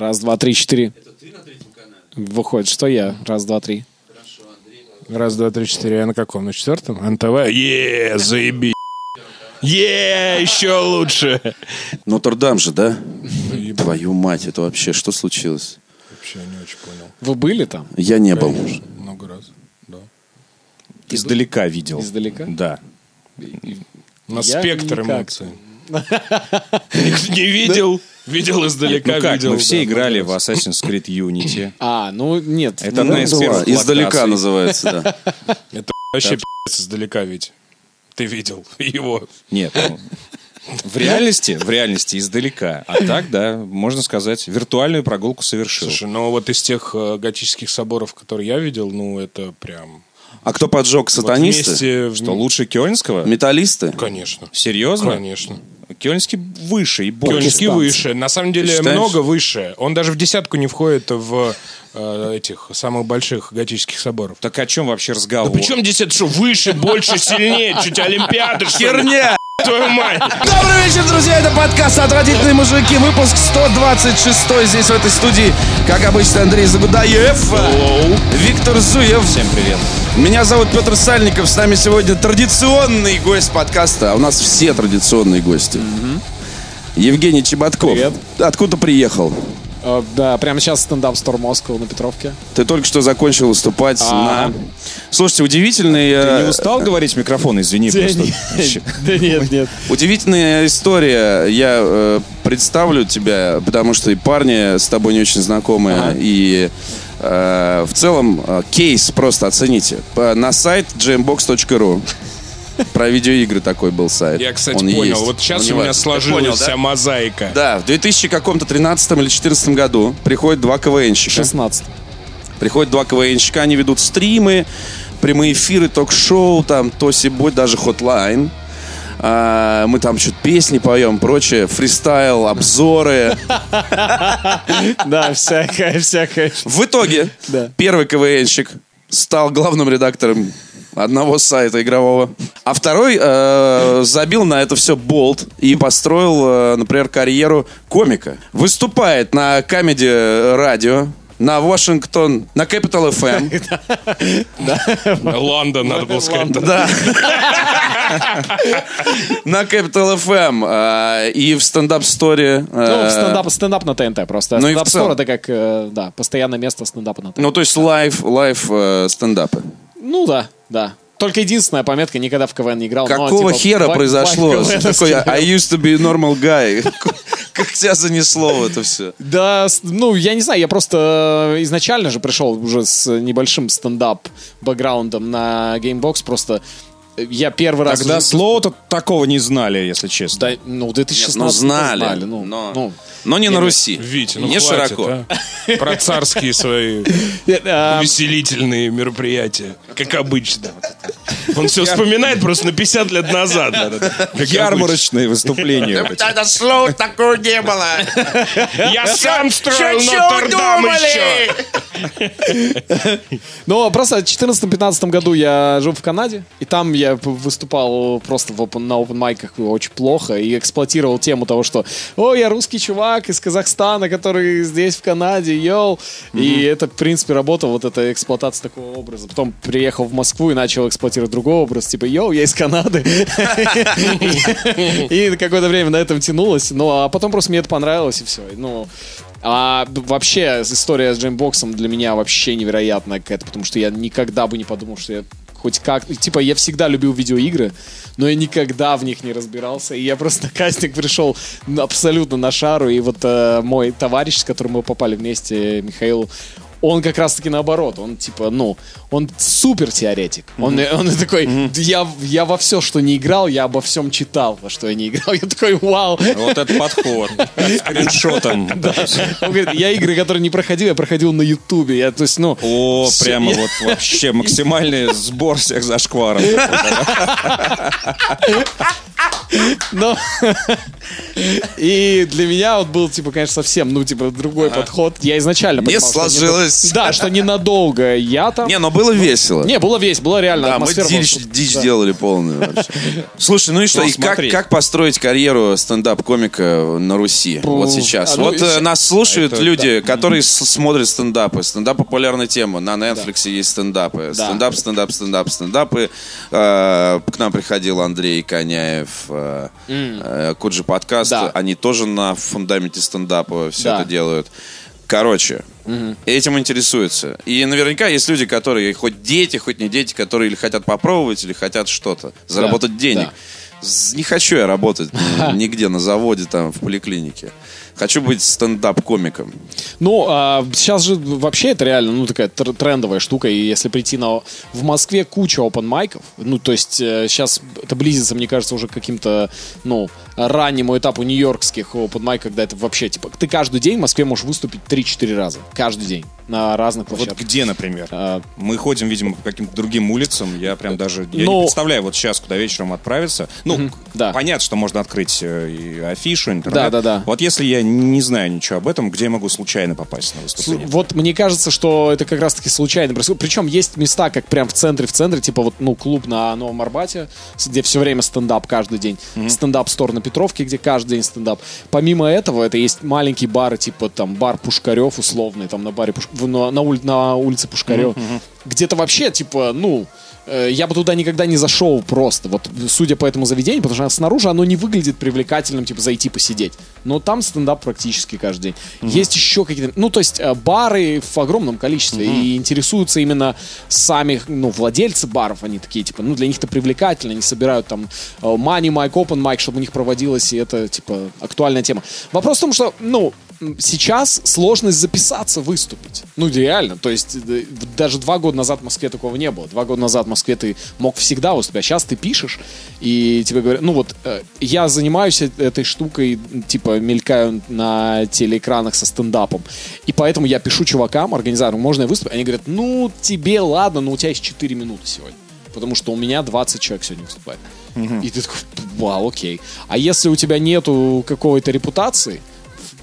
Раз, два, три, четыре. Выходит, что я. Раз, два, три. Раз, два, три, четыре. Я на каком? На четвертом? НТВ? Е, заеби. Е, еще лучше. Нотр-Дам же, да? Твою мать, это вообще что случилось? Вообще не очень понял. Вы были там? Я не был. Конечно, много раз. Да. Издалека видел. Издалека? Да. На Я спектр никак. эмоций. Не видел, видел издалека, Ну как, видел. мы все да, играли в. Assassin's Creed Unity. А, ну нет. Это ну, одна из первых Издалека называется, да. Это вообще пи***ц издалека ведь. Ты видел его. Нет, ну, в реальности, в реальности издалека. А так, да, можно сказать, виртуальную прогулку совершил. Слушай, ну вот из тех э, готических соборов, которые я видел, ну это прям... А кто поджег вот сатанисты? вместе в- Что, лучше Кёльнского? Металлисты? Конечно. Серьезно? Конечно. Кёльнский выше и больше. Кёльнский выше. На самом деле много выше. Он даже в десятку не входит в э, этих самых больших готических соборов. Так о чем вообще разговор? Да причем десятка? Что, выше, больше, сильнее? Чуть Олимпиады, что? Херня! Твою мать! Добрый вечер, друзья! Это подкаст «Отвратительные мужики», выпуск 126 здесь, в этой студии. Как обычно, Андрей Загудаев, Виктор Зуев. Всем привет. Меня зовут Петр Сальников. С нами сегодня традиционный гость подкаста. А у нас все традиционные гости. Евгений Чеботков. Привет. Откуда приехал? Э, Да, прямо сейчас стендап Стор Москва на Петровке. Ты только что закончил выступать А. на... Слушайте, удивительный... Ты э, не устал говорить в микрофон? Извини, просто. Да нет, нет. Удивительная история. Я э, представлю тебя, потому что и парни с тобой не очень знакомые. Ага. И э, в целом э, кейс просто оцените. По- на сайт jambox.ru Про видеоигры такой был сайт. Я, кстати, Он понял. есть. Вот сейчас Он у не меня сложилась понял, вся да? мозаика. Да, в 2000 каком-то 13 или 2014 году приходят два КВНщика. 16. Приходят два КВНщика, они ведут стримы, прямые эфиры, ток-шоу, там, то бой даже хотлайн. А, мы там что-то песни поем, прочее, фристайл, обзоры. Да, всякое, всякое. В итоге первый КВНщик стал главным редактором одного сайта игрового, а второй э, забил на это все болт и построил, э, например, карьеру комика. Выступает на камеди радио, на Вашингтон, на Capital FM. Лондон, надо было сказать. Да. На Capital FM э, и в стендап-сторе. Ну, э, в стендап, стендап на ТНТ просто. Ну Stand Up Store это как, э, да, постоянное место стендапа на ТНТ. Ну, то есть live, live стендапы. Ну да, да. Только единственная пометка, никогда в КВН не играл. но, Какого типа, хера вайп- произошло? такое был. I used to be normal guy. Как тебя занесло в это все? Да, ну, я не знаю, я просто э, изначально же пришел уже с небольшим стендап-бэкграундом на Gamebox, просто я первый раз... Тогда слова-то такого не знали, если честно. Да, ну, в 2016 Ну, знали, ну, но- ну. Но не на Руси. Витя, ну Не хватит, широко. а. Про царские свои А, увеселительные мероприятия, как обычно. Он все вспоминает просто на 50 лет назад. Ярмарочные выступления. вот эти. Это слов такого не было. Я сам строил Нотр-Дам еще. Ну, просто в 2014-2015 году я жил в Канаде, и там я выступал просто в open- на open майках очень плохо и эксплуатировал тему того, что «О, я русский чувак из Казахстана, который здесь, в Канаде, йоу!» И это, в принципе, работало, вот эта эксплуатация такого образа. Потом приехал в Москву и начал эксплуатировать другой образ, типа «Йоу, я из Канады!» И какое-то время на этом тянулось, ну, а потом просто мне это понравилось, и все. Ну, а вообще история с Gamebox ом для меня вообще невероятная какая-то, потому что я никогда бы не подумал, что я хоть как... Типа, я всегда любил видеоигры, но я никогда в них не разбирался. И я просто на кастинг пришел абсолютно на шару. И вот э, мой товарищ, с которым мы попали вместе, Михаил, он как раз-таки наоборот. Он типа, ну, он супер теоретик. Он, он такой, я, я во все, что не играл, я обо всем читал, во что я не играл. Я такой, вау. Вот этот подход. Скриншотом. Он говорит, я игры, которые не проходил, я проходил на Ютубе. Я, то есть, ну... О, прямо вот вообще максимальный сбор всех зашкваров. Но... И для меня вот был, типа, конечно, совсем, ну, типа, другой подход. Я изначально Не понимал, сложилось. Да, что ненадолго я там... Не, но было весело. Не, было весело, было реально Да, мы атмосфера была дичь, супер. дичь Да. делали полную вообще. Слушай, ну и что, Ну, и как, смотри. как построить карьеру стендап-комика на Руси вот сейчас? а, ну, вот э, нас слушают Это люди, которые с- смотрят стендапы. Стендап популярная тема. На Netflix есть стендапы. Да. Стендап, стендап, стендап, стендапы. Э, К нам приходил Андрей Коняев, э, э, Куджи подкаст. Да. Они тоже на фундаменте стендапа все Да. это делают. Короче, этим интересуются. И наверняка есть люди, которые хоть дети, хоть не дети, которые или хотят попробовать, или хотят что-то, заработать денег. да. Не хочу я работать ни- нигде на заводе, там, в поликлинике. Хочу быть стендап-комиком. Ну, а, сейчас же вообще это реально, ну, такая тр- трендовая штука. И если прийти на... В Москве куча open майков. Ну, то есть сейчас это близится, мне кажется, уже к каким-то, ну, раннему этапу нью-йоркских open майк, когда это вообще, типа, ты каждый день в Москве можешь выступить 3-4 раза. Каждый день. На разных Вот площадках. где, например? А, Мы ходим, видимо, по каким-то другим улицам. Я прям даже... Я Ну- не представляю, вот сейчас, куда вечером отправиться. Ну, к- да. понятно, что можно открыть э, и афишу, интернет. Да, да, да. Вот если я не знаю ничего об этом, где я могу случайно попасть на выступление? Вот мне кажется, что это как раз-таки случайно происходит. Причем есть места, как прям в центре, в центре, типа вот, ну, клуб на Новом Арбате, где все время стендап каждый день. Стендап-стор на Петровке, где каждый день стендап. Помимо этого, это есть маленькие бары, типа там бар Пушкарев условный, там на баре Пуш- на, на уль- на улице Пушкарев. Где-то вообще, типа, ну, я бы туда никогда не зашел просто, вот судя по этому заведению, потому что снаружи оно не выглядит привлекательным, типа зайти посидеть. Но там стендап практически каждый день. Есть еще какие-то, ну то есть э, бары в огромном количестве и интересуются именно сами, ну владельцы баров, они такие типа, ну для них это привлекательно, они собирают там э, money mic, open mic, чтобы у них проводилось, и это типа актуальная тема. Вопрос в том, что, ну сейчас сложность записаться выступить. Ну, реально. То есть э, даже два года назад в Москве такого не было. Два года назад в Москве ты мог всегда выступать. А сейчас ты пишешь, и тебе говорят, ну вот, э, я занимаюсь э- этой штукой, типа, мелькаю на телеэкранах со стендапом. И поэтому я пишу чувакам, организаторам, можно я выступить? Они говорят, ну, тебе ладно, но у тебя есть 4 минуты сегодня. Потому что у меня 20 человек сегодня выступает. И ты такой, вау, окей. А если у тебя нету какой-то репутации,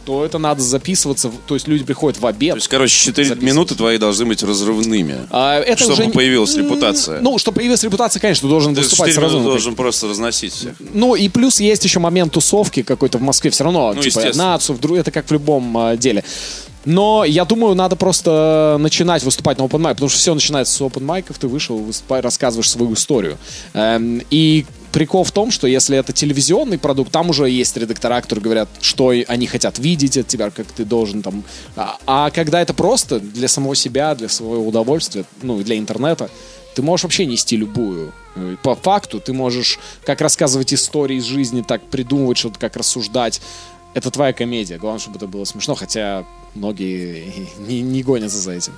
то это надо записываться. То есть люди приходят в обед. То есть, короче, 4 Записывать. минуты твои должны быть разрывными. А, это Чтобы уже появилась репутация. Ну, чтобы появилась репутация, конечно, ты должен Ты выступать 4 сразу. минуты ну, должен просто разносить всех. Ну, и плюс есть еще момент тусовки какой-то в Москве. Все равно, Ну, типа, нацию, вдруг, это как в любом а, деле. Но я думаю, надо просто начинать выступать на open mic, потому что все начинается с open майков, ты вышел, выступай, рассказываешь свою историю. Эм, и прикол в том, что если это телевизионный продукт, там уже есть редактора, которые говорят, что они хотят видеть от тебя, как ты должен там. А, а когда это просто для самого себя, для своего удовольствия, ну и для интернета, ты можешь вообще нести любую. По факту ты можешь как рассказывать истории из жизни, так придумывать что-то, как рассуждать. Это твоя комедия. Главное, чтобы это было смешно, хотя многие не, не гонятся за этим.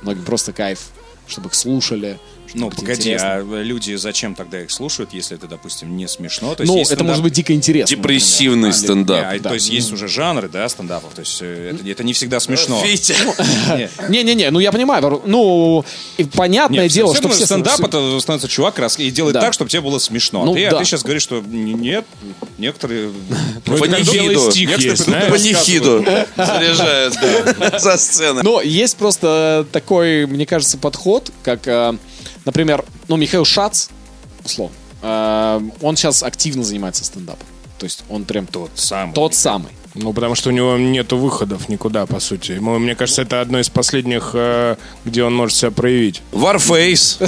Многим просто кайф, чтобы их слушали. Ну, погоди, интересно. а люди зачем тогда их слушают, если это, допустим, не смешно? То есть Ну, есть это стендап- может быть дико интересно. Депрессивный например. стендап. А, Да. То есть есть уже жанры, да, стендапов. То есть э, это, это не всегда смешно. Витя. Не. Не-не-не, ну я понимаю. Ну, и понятное дело, что все... стендап это становится чувак и делает так, чтобы тебе было смешно. Ну, ты, да. а ты сейчас говоришь, что нет, некоторые... Ну, Панихиду. заряжают да, за сценой. Но есть просто такой, мне кажется, подход, как, э, например, ну, Михаил Шац, условно, э, он сейчас активно занимается стендапом. То есть он прям Тот самый. тот самый. Ну, потому что у него нету выходов никуда, по сути. Ему, мне кажется, это одно из последних, э, где он может себя проявить. Warface.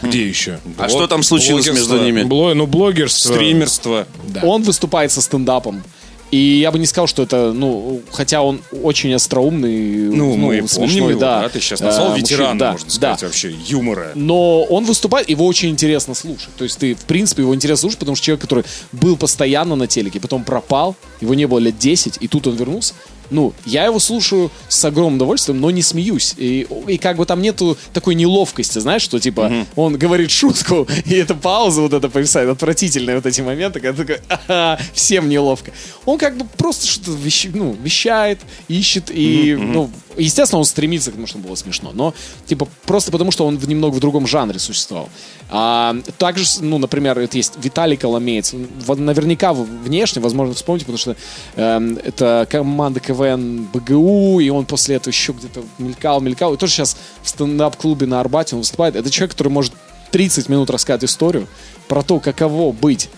Где еще? А что там случилось между ними? Ну, блогерство. Стримерство. Он выступает со стендапом. И я бы не сказал, что это, ну, хотя он очень остроумный, Ну, мы смешной, помним его, да. да. Ты сейчас назвал ветерана, мужчина, да, можно да. сказать, вообще, юмора. Но он выступает, его очень интересно слушать. То есть ты, в принципе, его интересно слушать, потому что человек, который был постоянно на телеке, потом пропал, его не было лет 10, и тут он вернулся. Ну, я его слушаю с огромным удовольствием, но не смеюсь. И, и как бы там нету такой неловкости, знаешь, что типа он говорит шутку, и эта пауза вот это повисает, отвратительные вот эти моменты, когда такой, «Ага, всем неловко. Он как бы просто что-то вещ- ну, вещает, ищет, и, ну, Естественно, он стремится к тому, чтобы было смешно, но типа просто потому, что он в немного в другом жанре существовал. А, также, ну, например, это есть Виталий Коломеец. Наверняка внешне, возможно, вспомните, потому что эм, это команда КВН БГУ, и он после этого еще где-то мелькал, мелькал. И тоже сейчас в стендап-клубе на Арбате он выступает. Это человек, который может 30 минут рассказать историю про то, каково быть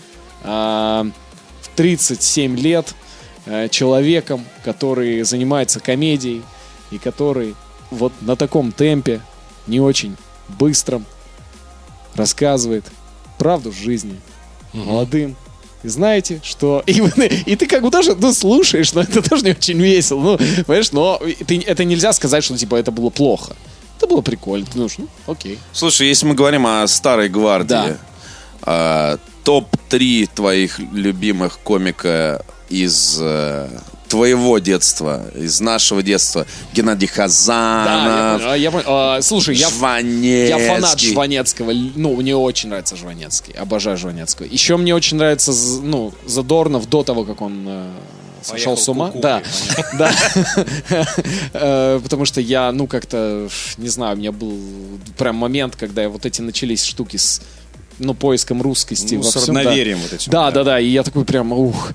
а, в 37 лет э, человеком, который занимается комедией и который вот на таком темпе, не очень быстром, рассказывает правду жизни молодым. И знаете, что... И, и ты как бы тоже, ну, слушаешь, но это тоже не очень весело. Ну, понимаешь, но ты- это нельзя сказать, что, типа, это было плохо. Это было прикольно. Ты думаешь, ну, окей. Слушай, если мы говорим о старой гвардии, Да. а, топ-3 твоих любимых комика из э, твоего детства, из нашего детства. Геннадий Да, я Хазанов, понял. А, я понял. А, слушай, я, Жванецкий. я фанат Жванецкого. Ну, мне очень нравится Жванецкий. Обожаю Жванецкого. Еще мне очень нравится, ну, Задорнов до того, как он э, сошел Поехал с ума. Да, да. Э, Потому что я, ну, как-то, не знаю, у меня был прям момент, когда вот эти начались штуки с ну, поиском русскости Ну, во с всем, да. вот этим, Да, да. да, да, и я такой прям, ух.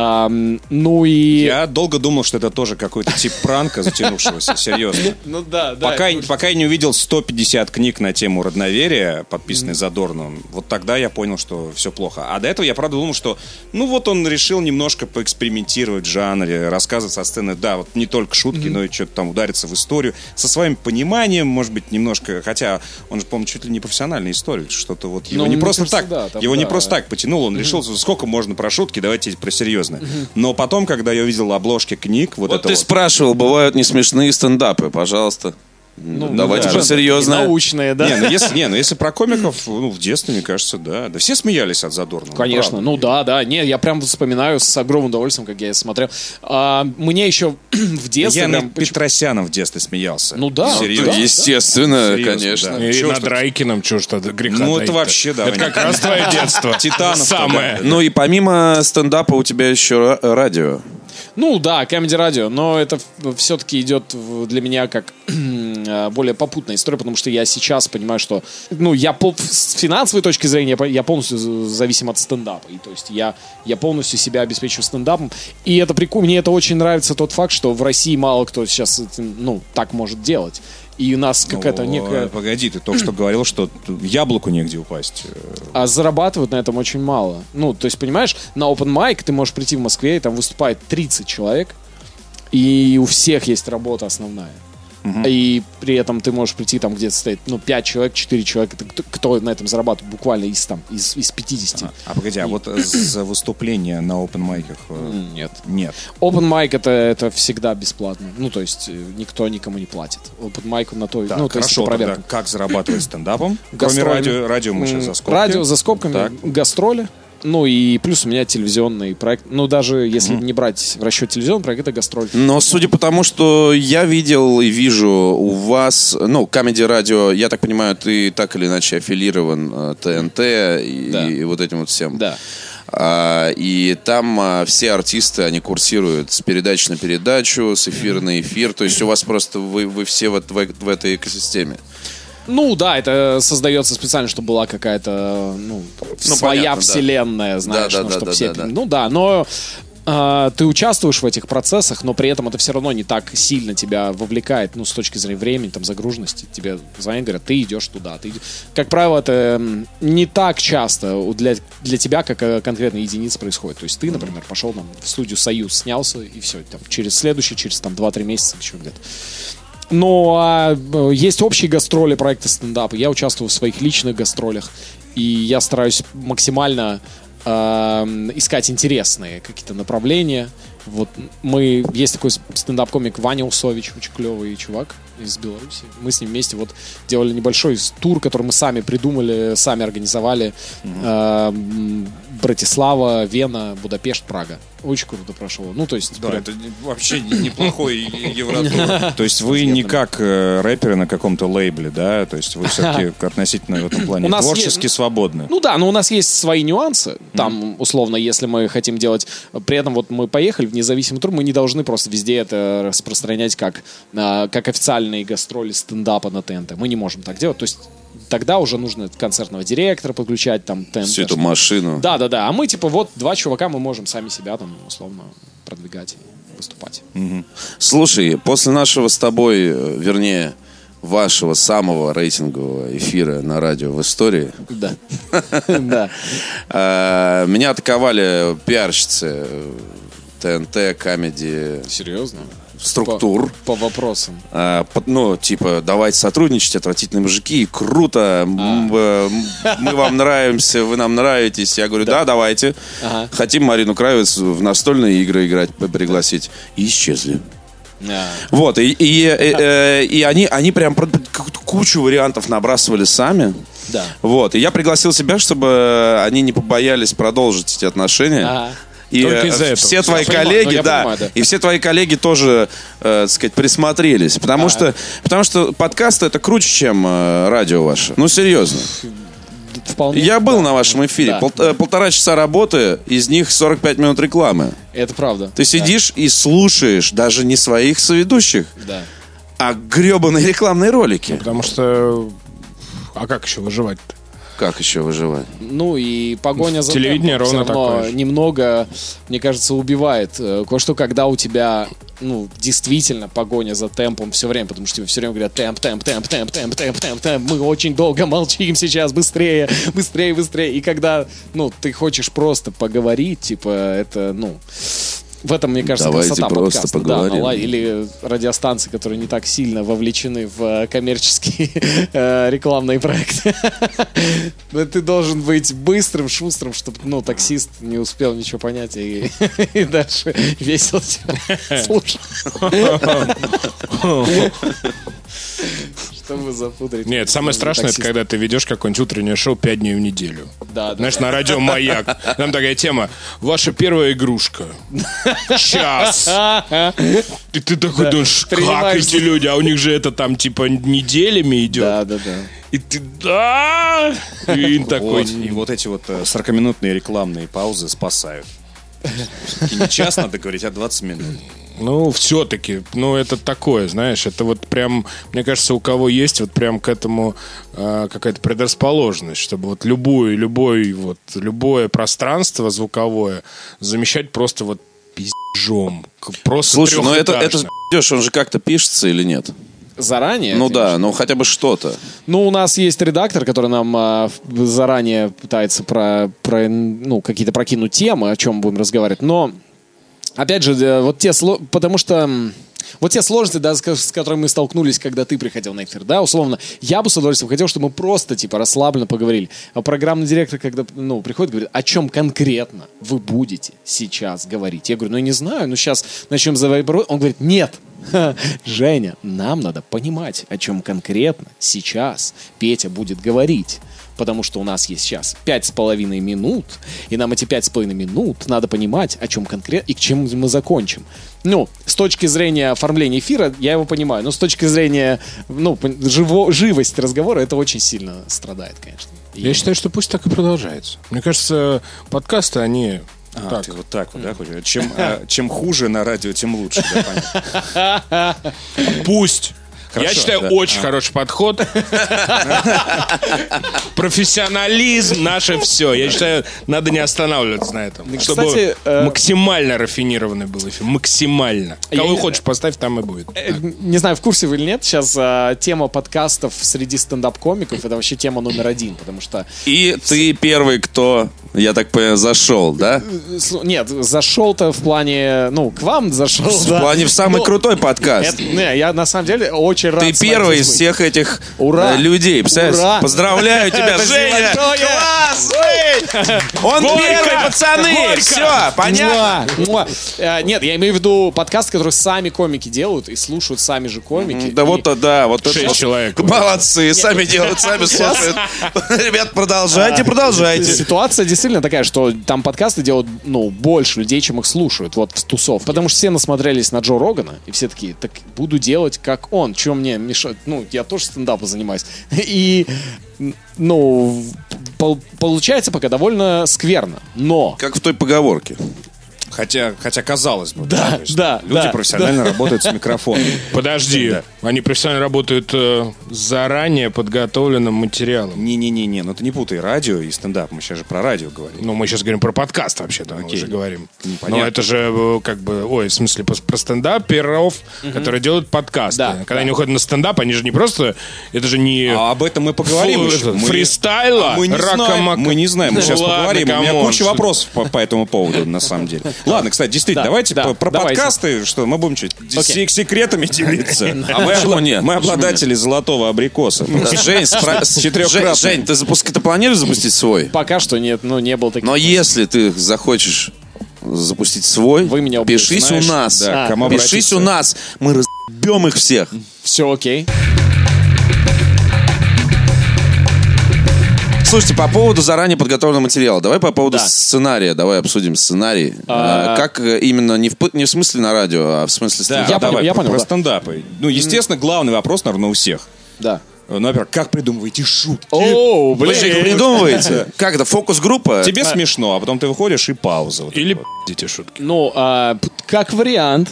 Ам, ну и... Я долго думал, что это тоже какой-то тип пранка затянувшегося, серьезно. Ну да, да. Пока, я не увидел 150 книг на тему родноверия, подписанные Задорновым, вот тогда я понял, что все плохо. А до этого я правда думал, что ну вот он решил немножко поэкспериментировать в жанре, рассказывать со сцены, да, вот не только шутки, но и что-то там удариться в историю, со своим пониманием, может быть, немножко, хотя он же, по-моему, чуть ли не профессиональный историк, что-то вот его Ну, не просто кажется, так, да, там, его не просто так потянул, он решил, сколько можно про шутки, давайте про серьезное. Но потом, когда я увидел обложки книг, вот, Вот это ты вот, спрашивал, бывают не смешные стендапы, пожалуйста. Давайте да, про да. серьезное. Научные, да? Не, ну если, не, ну если про комиков, ну, в детстве, мне кажется, да. Да все смеялись от Задорнова. Конечно, правда. ну да, да. Не, я прям вспоминаю с огромным удовольствием, как я это смотрел. А, мне еще в детстве... Я прям над почему- Петросяном в детстве смеялся. Ну да, Серьезно. да. Естественно, Серьезно, конечно. да. И ж над тут- Райкиным, чего ж тогда греха Ну, это вообще, да. Это как раз твое детство. Титанов. Самое. Ну и помимо стендапа у тебя еще ра- радио. Ну да, Comedy Radio, но это все-таки идет для меня как э, более попутная история, потому что я сейчас понимаю, что, ну, я по, с финансовой точки зрения, я по- я полностью зависим от стендапа. И то есть я, я полностью себя обеспечиваю стендапом. И это прикольно, мне это очень нравится тот факт, что в России мало кто сейчас, ну, так может делать. И у нас какая-то Ну, некая... Погоди, ты только что говорил, что яблоку негде упасть. А зарабатывают на этом очень мало. Ну, то есть, понимаешь, на open mic ты можешь прийти в Москве, и там выступает 30 человек, и у всех есть работа основная. И при этом ты можешь прийти, там где-то стоит, ну, 5 человек, 4 человека, кто, кто на этом зарабатывает буквально из, там, из, из 50. А погоди, а вот за выступление на open майках э, Нет. нет. Open mic это, это всегда бесплатно. Ну, то есть, э, никто никому не платит. Open mic на то, Так, ну, то есть, хорошо, тогда проверка. как зарабатывать стендапом? Кроме Гастроли. радио, радио мы сейчас за скобки. Радио за скобками, Так. гастроли. Ну и плюс у меня телевизионный проект. Ну даже если не брать в расчет телевизионный проект, это гастроль. Но судя по тому, что я видел и вижу у вас, ну, Comedy Radio, я так понимаю, ты так или иначе аффилирован э, ТНТ и, Да. и вот этим вот всем. Да. А, и там а, все артисты, они курсируют с передачи на передачу, с эфира на эфир. То есть у вас просто вы, вы все вот в, в этой экосистеме. Ну да, это создается специально, чтобы была какая-то ну, своя понятно, да. вселенная, знаешь, Да, да, ну, да, чтоб да, все да, да. Ну да, но а, ты участвуешь в этих процессах, но при этом это все равно не так сильно тебя вовлекает, ну, с точки зрения времени, там, загруженности. Тебе звонят, говорят, ты идешь туда. Ты. Как правило, это не так часто для, для тебя, как э, конкретно единиц происходит. То есть ты, например, пошел там, в студию «Союз», снялся, и все. Там, через следующий, через там 2-3 месяца еще где-то. Но а, э, есть общие гастроли проекта стендап. Я участвую в своих личных гастролях. И я стараюсь максимально эм, искать интересные какие-то направления. Вот мы есть такой стендап-комик Ваня Усович, очень клевый чувак из Беларуси. Мы с ним вместе вот делали небольшой тур, который мы сами придумали, сами организовали. Эм, Братислава, Вена, Будапешт, Прага. Очень круто прошло. Ну, то есть, Да, прям- это вообще неплохой евротур. То есть вы не как э, рэперы на каком-то лейбле, да? То есть вы все-таки относительно в этом плане творчески свободны. Ну да, но у нас есть свои нюансы. Там, условно, если мы хотим делать... При этом вот мы поехали в независимый тур, мы не должны просто везде это распространять как, а, как официальные гастроли стендапа на ТНТ. Мы не можем так делать. То есть тогда уже нужно концертного директора подключать, там, ТНТ. Всю эту машину. Да, да, да. А мы, типа, вот два чувака, мы можем сами себя там, условно, продвигать и выступать. Слушай, после нашего с тобой, э, вернее, вашего самого рейтингового эфира на радио в истории, Да. Да. э, меня атаковали пиарщицы э, ТНТ, Камеди, Серьезно? структур. По, по вопросам. А, под- ну, типа, давайте сотрудничать, отвратительные мужики, круто, м, э, мы вам нравимся, вы нам нравитесь. Я говорю, да, давайте. Ага. Хотим Марину Кравец в настольные игры играть, пригласить. И исчезли. Да. Вот, и, и, э, э, и они, они прям кучу вариантов набрасывали сами. Да. Вот, и я пригласил себя, чтобы они не побоялись продолжить эти отношения. Ага. И э, из-за этого. все твои Я понимаю, коллеги, ну, я да, понимаю, да. и все твои коллеги тоже, э, так сказать, присмотрелись, потому что, потому что подкасты это круче, чем э, радио ваше. Ну серьезно. Вполне. Я был на вашем эфире, Да. Пол- э, полтора часа работы, из них 45 минут рекламы. Это правда. Ты сидишь и слушаешь даже не своих соведущих, Да. а гребаные рекламные ролики. Потому что... А как еще выживать-то? Как еще выживать? Ну и погоня за Телевидение темпом ровно равно такое же. немного, мне кажется, убивает. Э, Кое-что, когда у тебя ну, действительно погоня за темпом все время, потому что тебе все время говорят темп, темп, темп, темп, темп, темп, темп, темп, мы очень долго молчим сейчас, быстрее, быстрее, быстрее. И когда, ну, ты хочешь просто поговорить, типа, это, ну, в этом, мне кажется, Давайте красота просто подкаста. поговорим. Да, или радиостанции, которые не так сильно вовлечены в э, коммерческие э, рекламные проекты. Но ты должен быть быстрым, шустрым, чтобы, ну, таксист не успел ничего понять и, и дальше весело тебя слушал. Чтобы запудрить. Нет, самое страшное, это когда ты ведешь какое-нибудь утреннее шоу пять дней в неделю. Да, да. Знаешь, на радио «Маяк». Там такая тема. Ваша первая игрушка. Час. И ты такой думаешь, как эти люди? А у них же это там типа неделями идет. Да, да, да. И ты да. И такой... Вот, и вот эти вот э, 40-минутные рекламные паузы спасают. Не час надо говорить, а 20 минут. Ну, все-таки, ну, это такое, знаешь, это вот прям, мне кажется, у кого есть вот прям к этому э, какая-то предрасположенность, чтобы вот любую, любой, вот, любое пространство звуковое замещать просто вот пиздежом. Просто Слушай, ну это, это пиздеж, он же как-то пишется или нет? Заранее? Ну да, ну хотя бы что-то. Ну, у нас есть редактор, который нам а, заранее пытается про, про, ну, какие-то прокинуть темы, о чем будем разговаривать. Но, опять же, э, вот те сло- потому что вот те сложности, да, с, ко- с которыми мы столкнулись, когда ты приходил на эфир, да, условно, я бы с удовольствием хотел, чтобы мы просто, типа, расслабленно поговорили. А программный директор, когда, ну, приходит, говорит, о чем конкретно вы будете сейчас говорить? Я говорю, ну, я не знаю, ну, сейчас начнем заводить. Он говорит, нет, Женя, нам надо понимать, о чем конкретно сейчас Петя будет говорить. Потому что у нас есть сейчас пять с половиной минут, и нам эти пять с половиной минут надо понимать, о чем конкретно и к чему мы закончим. Ну, с точки зрения оформления эфира, я его понимаю, но с точки зрения, ну, живо, живости разговора, это очень сильно страдает, конечно. И- Я считаю, что пусть так и продолжается. Мне кажется, подкасты, они... А, так, ты вот так вот, да, хочешь? Чем, а, чем хуже на радио, тем лучше. да, понятно. Пусть. Я Хорошо, считаю, да. очень хороший подход. Профессионализм наше все. Я считаю, надо не останавливаться на этом. Ну, Чтобы кстати, э, максимально рафинированный был эфир. Максимально. Кого хочешь поставь, там и будет. Э, Не знаю, в курсе вы или нет, сейчас а, тема подкастов среди стендап-комиков это вообще тема номер один, потому что И ты первый, кто, я так понимаю, зашел, да? С- Нет, зашел-то в плане, ну, к вам зашел. В да. плане в самый Ну, крутой подкаст. это- не, я на самом деле очень рад. Ты первый из быть. всех этих Ура! э, людей. Представляешь? Ура! Поздравляю тебя, Женя! Класс! Он первый, пацаны! Все, понятно? Э, Нет, я имею в виду подкаст, который сами комики делают и слушают сами же комики. Да вот, да, вот это человек. Молодцы, сами делают, сами слушают. Ребят, продолжайте, продолжайте. Ситуация действительно такая, что там подкасты делают, ну, больше людей, чем их слушают, вот, в тусов. Потому что все насмотрелись на Джо Рогана, и все такие, так буду делать, как он. Чем мне мешать? Ну, я тоже стендапом занимаюсь. И, ну, пол- получается пока довольно скверно. Но Как в той поговорке. Хотя, хотя казалось бы, Да, есть да, люди да, профессионально работают с микрофоном. Подожди, Да. Они профессионально работают э, заранее подготовленным материалом. Не-не-не, ну ты не путай радио и стендап. Мы сейчас же про радио говорим. Ну, мы сейчас говорим про подкаст вообще-то, мы уже говорим. Непонятно. Но это же э, как бы, ой, в смысле, про, про стендаперов, которые делают подкасты. Да, Когда да. они уходят на стендап, они же не просто, это же не А об этом мы поговорим. фу- Мы- фристайла, А мы не знаем, мы не знаем. Мы Ну сейчас ладно, поговорим. У меня come on, куча вопросов по, по этому поводу, на самом деле. Ладно, кстати, действительно, Да, давайте да, про давайте. подкасты, что мы будем что, с секретами делиться. А Почему нет? мы обладатели золотого абрикоса. Да, Жень, С четырехкратным. Жень, Жень, ты, запуск... ты планируешь запустить свой? Пока что нет, ну, не было таких. Но если ты захочешь запустить свой, Вы меня убьете, пишись знаешь, у нас. да, кому пишись обратиться? у нас. Мы разъебем их всех. Все окей. Слушайте, по поводу заранее подготовленного материала. Давай по поводу Да. сценария. Давай обсудим сценарий. А- А, Как э, именно, не в, не в смысле на радио, а в смысле Да, стендапа. Я понял, давай, я понял, Про да. стендапы. Ну, естественно, главный вопрос, наверное, у всех. Да. Ну, во-первых, как придумываете шутки? О, Вы же их блин. придумываете? Как это, фокус-группа? Тебе смешно, а потом ты выходишь и пауза. Вот Или вот. эти шутки. Ну, а, как вариант.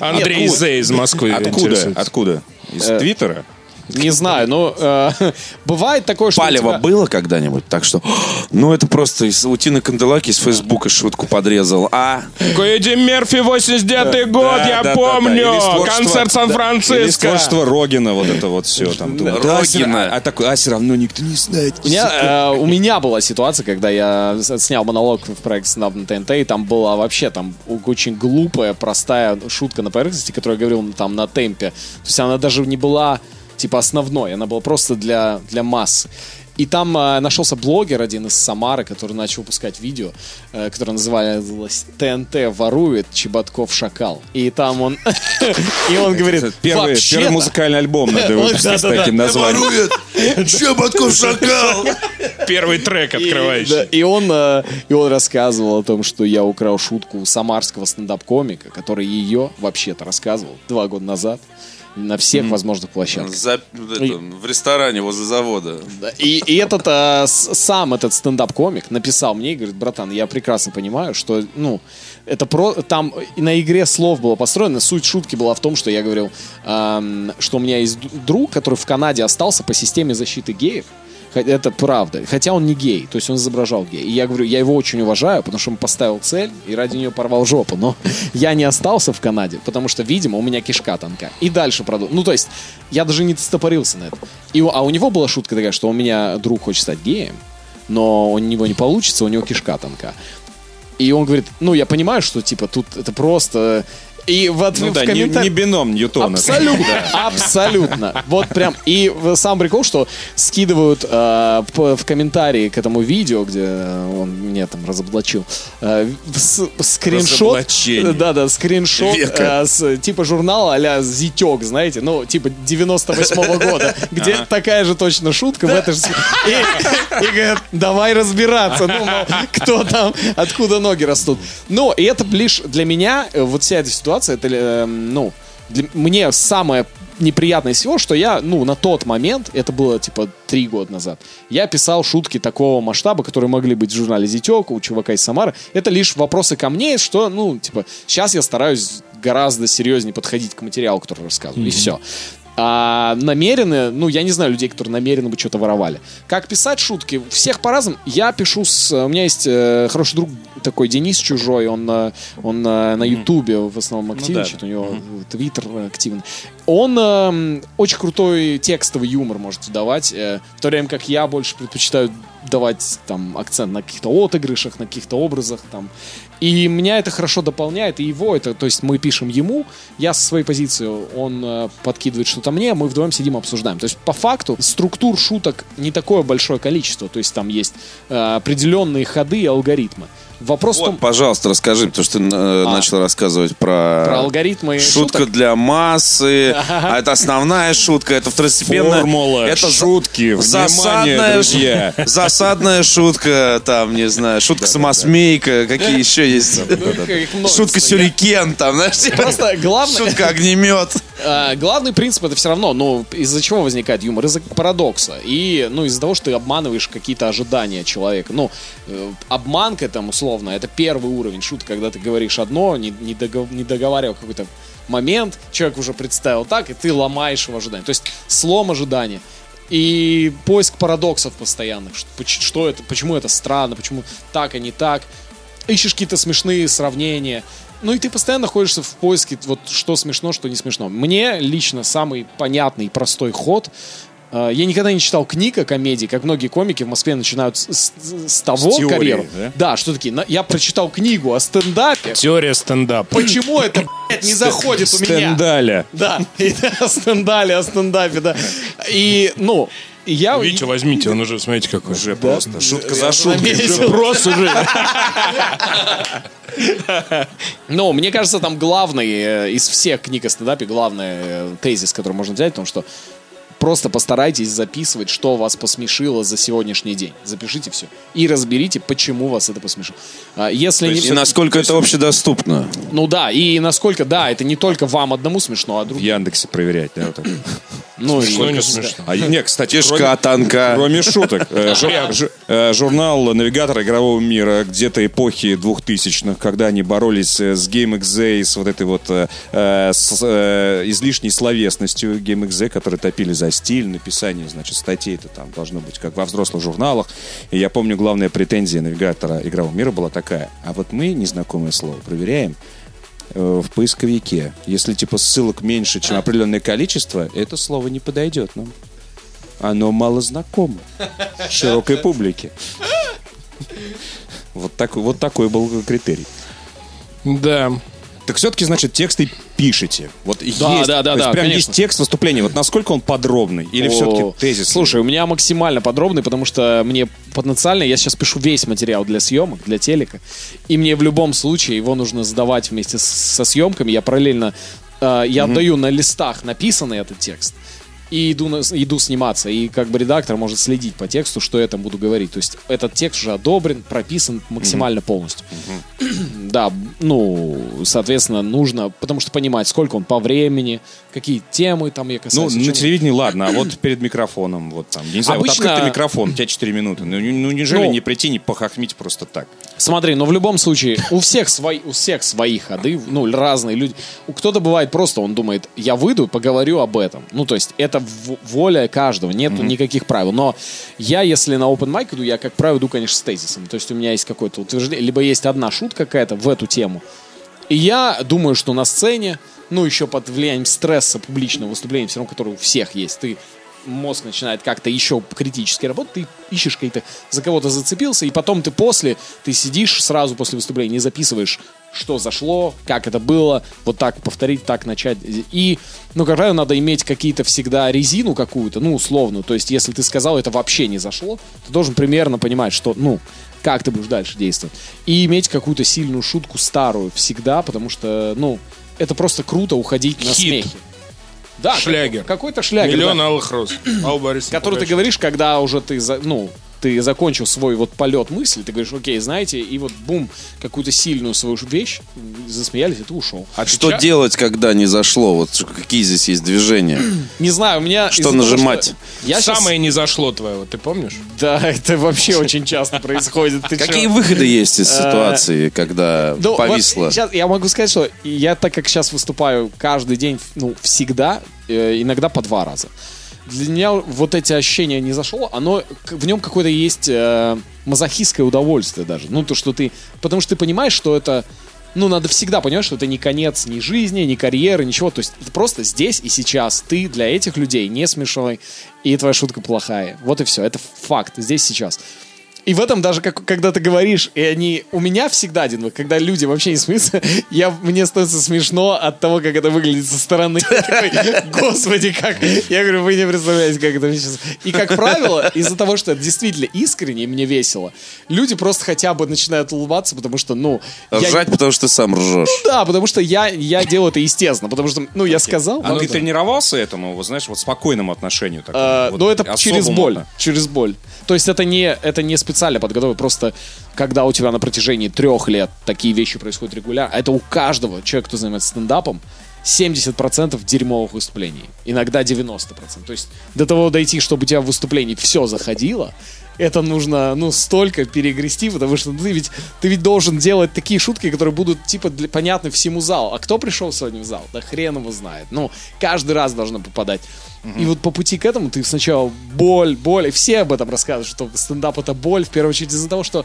Андрей Зей из Москвы Откуда? Откуда? Из Э, Твиттера? Не знаю, но э, бывает такое, что... Палево тебя- было когда-нибудь? Так что, ну это просто из Утины Канделаки из Фейсбука шутку подрезал. А Эдди Мерфи, 89-й год, Да, я да, да, помню. да. Концерт Сан-Франциско. творчества Рогина, вот это вот все. Там, думаю, да, Рогина. а, а такой, а все равно никто не знает. У меня, э, у меня была ситуация, когда я снял монолог в проекте «Снап» на ТНТ, и там была вообще там очень глупая, простая шутка на поверхности, которую я говорил там на темпе. То есть она даже не была типа основной, она была просто для, для массы. И там э, нашелся блогер один из Самары, который начал выпускать видео, э, которое называлось «ТНТ ворует, Чеботков шакал». И там он... И он говорит, Первый, «Вообще-то, первый музыкальный альбом надо выпустить с таким названием. Чеботков шакал! Первый трек открывающий. и он, э, и он рассказывал о том, что я украл шутку у самарского стендап-комика, который ее вообще-то рассказывал два года назад на всех возможных площадках. За- это, в ресторане возле завода. Да, И, и этот с- сам этот стендап-комик написал мне и говорит, братан, я прекрасно понимаю, что, ну, это про... Там и на игре слов было построено. Суть шутки была в том, что я говорил, эм, что у меня есть друг, который в Канаде остался по системе защиты геев. Это правда. Хотя он не гей, то есть он изображал гей. И я говорю, я его очень уважаю, потому что он поставил цель и ради нее порвал жопу. Но я не остался в Канаде, потому что, видимо, у меня кишка тонка. И дальше продолжил. Ну, то есть, я даже не стопорился на это. И, а у него была шутка такая, что у меня друг хочет стать геем, но у него не получится, у него кишка тонка. И он говорит, ну, я понимаю, что, типа, тут это просто... И в, ответ- Ну в да, не, комментариях- не бином Ньютона. Абсолютно, абсолютно. Вот прям. И сам прикол, что скидывают э, в комментарии к этому видео, где он меня там разоблачил, э, с- скриншот. Разоблачение. Да, да, скриншот э, с типа журнала а-ля Зитек, знаете, ну, типа 98-го года, где такая же точно шутка в этой же... И, и говорят, давай разбираться, ну, мол, кто там, откуда ноги растут. Ну, и это лишь для меня, вот вся эта ситуация, это, э, ну, для- мне самое неприятное всего, что я, ну, на тот момент, это было, типа, три года назад, я писал шутки такого масштаба, которые могли быть в журнале «Зитек», у чувака из Самары. Это лишь вопросы ко мне, что, ну, типа, сейчас я стараюсь гораздо серьезнее подходить к материалу, который рассказываю, и все. А намеренно, ну, я не знаю людей, которые намеренно бы что-то воровали. Как писать шутки? Всех по-разному. Я пишу с... У меня есть э, хороший друг такой, Денис Чужой, он, э, он э, на Ютубе в основном активничает, да. у него Твиттер активный. Он э, очень крутой текстовый юмор может давать, э, в то время как я больше предпочитаю давать там акцент на каких-то отыгрышах, на каких-то образах там. И меня это хорошо дополняет, и его это, то есть мы пишем ему, я со своей позиции, он э, подкидывает что-то мне, мы вдвоем сидим обсуждаем. То есть по факту структур шуток не такое большое количество, то есть там есть э, определенные ходы и алгоритмы. Вопрос в Вот, том, пожалуйста, расскажи, потому что ты э, начал рассказывать про... про алгоритмы Шутка шуток. для массы, а это основная шутка, это второстепенная... Формула, это шутки, внимание, засадная, друзья. засадная шутка, там, не знаю, шутка самосмейка, какие еще есть? Их множество. Шутка сюрикен, там, знаешь, Просто главное, шутка огнемет. А, главный принцип это все равно, ну, из-за чего возникает юмор? Из-за парадокса. И, ну, из-за того, что ты обманываешь какие-то ожидания человека. Ну, э, обманка, там, условно условно, это первый уровень шуток, когда ты говоришь одно, не, не, догов- не договаривая какой-то момент, человек уже представил так, и ты ломаешь его ожидания. То есть слом ожидания. И поиск парадоксов постоянных. Что, это, почему это странно, почему так, а не так. Ищешь какие-то смешные сравнения. Ну и ты постоянно находишься в поиске, вот что смешно, что не смешно. Мне лично самый понятный и простой ход я никогда не читал книг о комедии, как многие комики в Москве начинают с, с- с того С теории, карьеру. да? что такие. Я прочитал книгу о стендапе. Теория стендапа. Почему это, блядь, не заходит у меня? Стендаля. Да, и да, о стендале, о стендапе, да. И, ну, я... Витя, возьмите, он уже, смотрите, какой. Уже просто. Шутка за шуткой. Просто уже. Ну, мне кажется, там главный э, из всех книг о стендапе, главный э, тезис, который можно взять, в том, что просто постарайтесь записывать, что вас посмешило за сегодняшний день. Запишите все. И разберите, почему вас это посмешило. А, Если не... И насколько это общедоступно. Ну да, и насколько, да, это не только вам одному смешно, а В другим. Яндексе проверять. да, вот так. Ну, Что не смешно. А, не, кстати, Кишка кроме- танка. Кроме шуток. Э, э, Журнал «Навигатор игрового мира» где-то эпохи 2000-х, когда они боролись э, с GameXZ и с вот этой вот излишней словесностью GameXZ, которые топили за стиль, написание, значит, статей-то там должно быть как во взрослых журналах. И я помню, главная претензия «Навигатора игрового мира» была такая. А вот мы, незнакомое слово, проверяем э, в поисковике. Если типа ссылок меньше, чем определенное количество, это слово не подойдет нам. Оно мало знакомо широкой публике. Вот такой, вот такой был критерий. Да. Так все-таки, значит, тексты пишете. Вот Да, есть, да, да, да, прям конечно. есть текст выступления. Вот насколько он подробный? Или О, все-таки тезис? Слушай, у меня максимально подробный, потому что мне потенциально, я сейчас пишу весь материал для съемок, для телека, и мне в любом случае его нужно сдавать вместе с- со съемками. Я параллельно, э, я отдаю на листах написанный этот текст, и иду, на- иду сниматься. И как бы редактор может следить по тексту, что я там буду говорить. То есть этот текст уже одобрен, прописан максимально полностью. Да, ну, соответственно, нужно, потому что понимать, сколько он по времени, какие темы там я Ну, касаюсь. о на телевидении ладно, а вот перед микрофоном, вот там, я не знаю, Обычно- вот открытый микрофон, у тебя 4 минуты. Ну, ну, неужели Ну, не прийти, не похохмить просто так? Смотри, но в любом случае, у всех, свои, у всех свои ходы, ну, разные люди. У кто-то бывает просто, он думает, я выйду, поговорю об этом. Ну, то есть, это в- воля каждого, нету никаких правил. Но я, если на open mic иду, я, как правило, иду, конечно, с тезисом. То есть, у меня есть какое-то утверждение, либо есть одна шутка какая-то в эту тему. И я думаю, что на сцене, ну, еще под влиянием стресса публичного выступления, все равно, который у всех есть, ты мозг начинает как-то еще критически работать, ты ищешь какие-то, за кого-то зацепился, и потом ты после, ты сидишь сразу после выступления и записываешь, что зашло, как это было, вот так повторить, так начать. И, ну, как правило, надо иметь какие-то всегда резину какую-то, ну, условную. То есть, если ты сказал, это вообще не зашло, ты должен примерно понимать, что, ну, как ты будешь дальше действовать. И иметь какую-то сильную шутку старую всегда, потому что, ну, это просто круто уходить на Хит. смехе. Да, Шлягер. какой- Какой-то шлягер. Миллион да. алых роз. Алла Борисовна Который ты говоришь, когда уже ты, за- ну, ты закончил свой вот полет мысли, ты говоришь, окей, знаете, и вот бум, какую-то сильную свою вещь, засмеялись, и ты ушел. А что делать, когда не зашло? Вот какие здесь есть движения? Не знаю, у меня... Что из-за того, нажимать? что Я Самое не зашло твоего, ты помнишь? Да, это вообще очень часто происходит. Какие выходы есть из ситуации, когда Ну, повисло? сейчас я могу сказать, что я так как сейчас выступаю каждый день, ну, всегда, э, иногда по два раза. Для меня вот эти ощущения не зашло, оно, в нем какое-то есть э, мазохистское удовольствие даже. Ну, то, что ты, потому что ты понимаешь, что это, ну, надо всегда понимать, что это не конец ни жизни, ни карьеры, ничего. То есть просто здесь и сейчас. Ты для этих людей не смешной, и твоя шутка плохая. Вот и все. Это факт. Здесь сейчас. И в этом даже, как, когда ты говоришь, и они... У меня всегда один, когда люди вообще не смеются, я, мне становится смешно от того, как это выглядит со стороны. Я такой, Господи, как... Я говорю, вы не представляете, как это сейчас... И, как правило, из-за того, что это действительно искренне и мне весело, люди просто хотя бы начинают улыбаться, потому что, ну... я- Ржать, потому что ты сам ржешь. Да, потому что я, я делаю это естественно, потому что, ну, я сказал... А ну, ты да. тренировался этому, вот знаешь, вот спокойному отношению? такому? Вот ну, это через боль. Через боль. То есть это не, это не специально подготовка, просто когда у тебя на протяжении трех лет такие вещи происходят регулярно, это у каждого человека, кто занимается стендапом, 70% дерьмовых выступлений. Иногда 90%. То есть до того дойти, чтобы у тебя в выступлении все заходило, это нужно, ну, столько перегрести, потому что ты ведь, ты ведь должен делать такие шутки, которые будут, типа, для, понятны всему залу. А кто пришел сегодня в зал? Да хрен его знает. Ну, каждый раз должно попадать. И вот по пути к этому ты сначала боль, боль, и все об этом рассказывают, что стендап это боль, в первую очередь из-за того, что,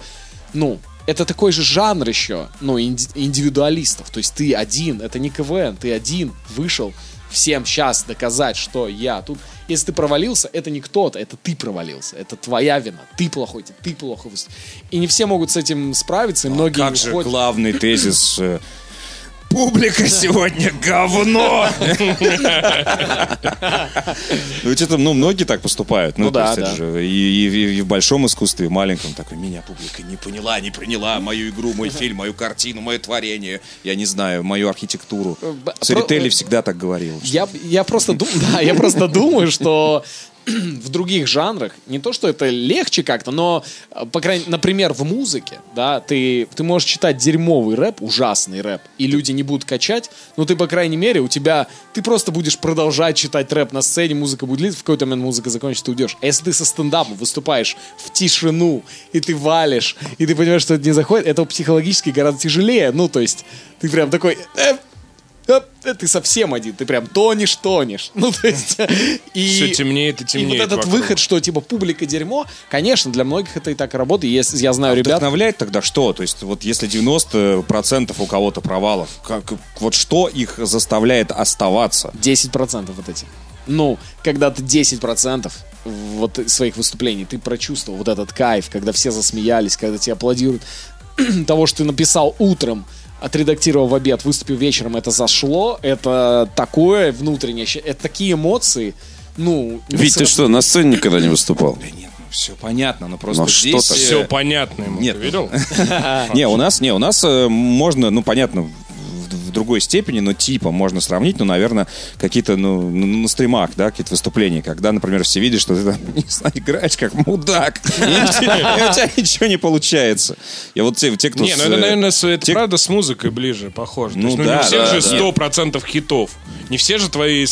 ну, это такой же жанр еще, ну, инди- индивидуалистов. То есть ты один, это не КВН, ты один вышел всем сейчас доказать, что я тут. Если ты провалился, это не кто-то, это ты провалился. Это твоя вина. Ты плохой, ты плохо выступил. И не все могут с этим справиться, и многие Как же уходят. главный тезис э, Публика сегодня говно! Ну, ведь это, ну, многие так поступают. Ну то да, да. же и, и- и в большом искусстве, и в маленьком. Такой, меня публика не поняла, не приняла мою игру, мой фильм, мою картину, мое творение, я не знаю, мою архитектуру. Церетели про- всегда так говорил. Я, я просто думаю, да, я просто думаю, что в других жанрах не то, что это легче как-то, но, э, по крайней например, в музыке, да, ты, ты можешь читать дерьмовый рэп, ужасный рэп, и люди не будут качать, но ты, по крайней мере, у тебя, ты просто будешь продолжать читать рэп на сцене, музыка будет длиться, в какой-то момент музыка закончится, ты уйдешь. А если ты со стендапом выступаешь в тишину, и ты валишь, и ты понимаешь, что это не заходит, это психологически гораздо тяжелее, ну, то есть, ты прям такой... «Э, Оп, э, ты совсем один, ты прям тонешь, тонешь. Ну, то есть... И, Всё темнеет и И темнеет вот этот вокруг. выход, что, типа, публика дерьмо, конечно, для многих это и так и работает. Если, я знаю ребят... Вдохновляет тогда что? То есть вот если 90% у кого-то провалов, как, вот что их заставляет оставаться? 10% вот эти. Ну, когда ты 10% вот своих выступлений, ты прочувствовал вот этот кайф, когда все засмеялись, когда тебе аплодируют, того, что ты написал утром, отредактировал в обед, выступил вечером, это зашло, это такое внутреннее, это такие эмоции, ну... Вить, ты что, на сцене никогда не выступал? Да нет, ну все понятно, но просто Ну, здесь... что-то. э, Все понятно ему. Нет. Ты видел? Не, у нас, не, у нас э, можно, ну, понятно, в, другой степени, но типа можно сравнить, ну, наверное, какие-то, ну, на, на стримах, да, какие-то выступления, когда, например, все видят, что ты там, не знаю, играешь как мудак, и у тебя ничего не получается. И вот те, те кто... Не, ну это, э, наверное, это правда с музыкой ближе, похоже. Ну ну, да, не все же да. сто процентов хитов. Не все же твои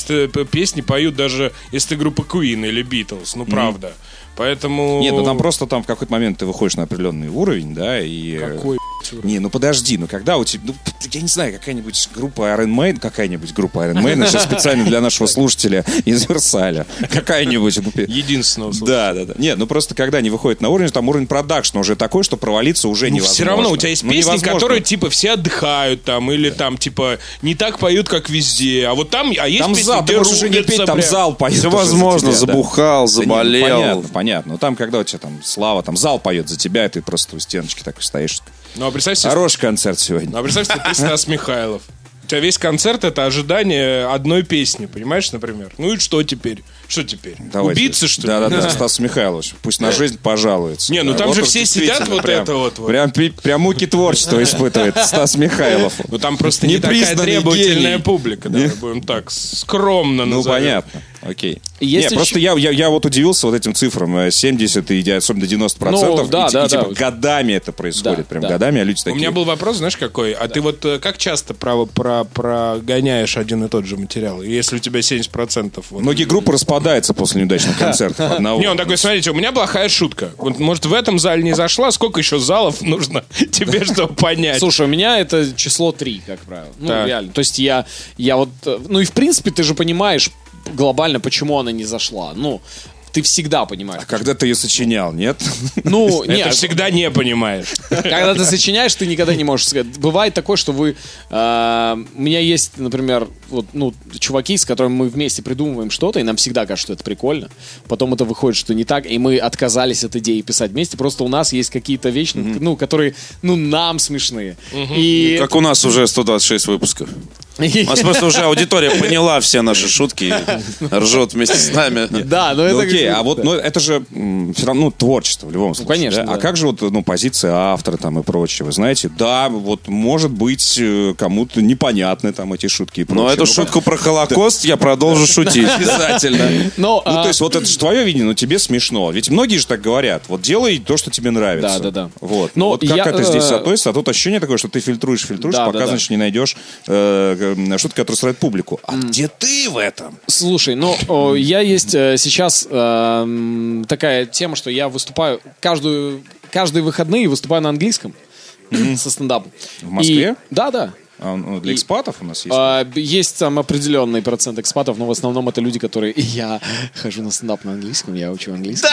песни поют даже если ты группа Queen или Beatles. Ну, правда. Поэтому... Нет, ну там просто там в какой-то момент ты выходишь на определенный уровень, да, и... э, Какой? Не, ну подожди, ну когда у тебя, ну, я не знаю, какая-нибудь группа Iron Maiden, какая-нибудь группа Iron Maiden, сейчас специально для нашего слушателя из Версаля, какая-нибудь. ну, Единственного слушателя. Да, да, да. Нет, ну просто когда они выходят на уровень, там уровень продакшна уже такой, что провалиться уже Ну, невозможно. все равно у тебя есть Ну, песни, невозможно. которые типа все отдыхают там, или там типа не так поют, как везде. А вот там, а есть Там песни, зал, ты где можешь уже не рубятся петь, там прям. зал поет. Все уже за возможно, тебя, да. забухал, Да не, ну, заболел. понятно, понятно. Но там, когда у тебя там слава, там зал поет за тебя, и ты просто у стеночки такой стоишь. Ну, а представь себе, Хороший концерт сегодня. ну, а представь себе, ты Стас Михайлов. У тебя весь концерт это ожидание одной песни, понимаешь, например? Ну и что теперь? Что теперь? Давайте. Убийца, что ли? Да-да-да, Стас Михайлович. Пусть на жизнь пожалуется. Не, ну Да, там вот же все сидят вот прям- это вот. Прям, прям муки творчества испытывает Стас Михайлов. Ну там просто не такая требовательная гений. публика, давай будем так скромно Ну, понятно. Окей. Есть Не, просто я, я, я вот удивился вот этим цифрам. э, 70 и особенно 90 процентов. Ну, да, и, да, и, типа, да. годами это происходит. Да, прям да. годами, а люди У такие... меня был вопрос, знаешь, какой? А ты вот э, как часто про, про, прогоняешь один и тот же материал? Если у тебя 70%? Вот. Многие группы распадаются после неудачных концертов. Одного. Не, он такой, смотрите, у меня плохая шутка. Вот, может, в этом зале не зашла, сколько еще залов нужно тебе, чтобы понять? Слушай, у меня это число 3, как правило. Ну, Так. реально. То есть я, я вот... э, Ну и в принципе ты же понимаешь глобально, почему она не зашла. Ну, ты всегда понимаешь. Когда ты ее сочинял, нет? Ну, Это нет, всегда не понимаешь. когда ты сочиняешь, ты никогда не можешь сказать. Бывает такое, что вы... э, у меня есть, например, вот, ну, чуваки, с которыми мы вместе придумываем что-то, и нам всегда кажется, что это прикольно. Потом это выходит, что не так, и мы отказались от идеи писать вместе. Просто у нас есть какие-то вещи, ну, которые, ну, нам смешные. И... Как у нас уже 126 выпусков. У нас просто уже аудитория поняла все наши шутки и ржет вместе с нами. Да, но Ну, это... окей, а вот ну, это же все равно ну, творчество в любом случае. конечно? А как же вот ну, позиция автора там и прочее? Вы знаете, да, вот может быть э, кому-то непонятны там эти шутки. Но эту шутку про Холокост я продолжу шутить. Обязательно. Но, Ну, а, то есть, вот это же твое видение, но тебе смешно. Ведь многие же так говорят. Вот делай то, что тебе нравится. Да, да, да. Вот. Но вот как это здесь э, относится? А тут ощущение такое, что ты фильтруешь, фильтруешь, пока, значит, не найдешь э, шутки, которые устраивают публику. А где ты в этом? Слушай, ну, о, я есть э, сейчас э, такая тема, что я выступаю каждую, каждые выходные выступаю на английском со стендапом. В Москве? И- да, да. А, ну, для И- экспатов у нас есть. А, Есть там определенный процент экспатов, но в основном это люди, которые... Я хожу на стендап на английском, я учу английский.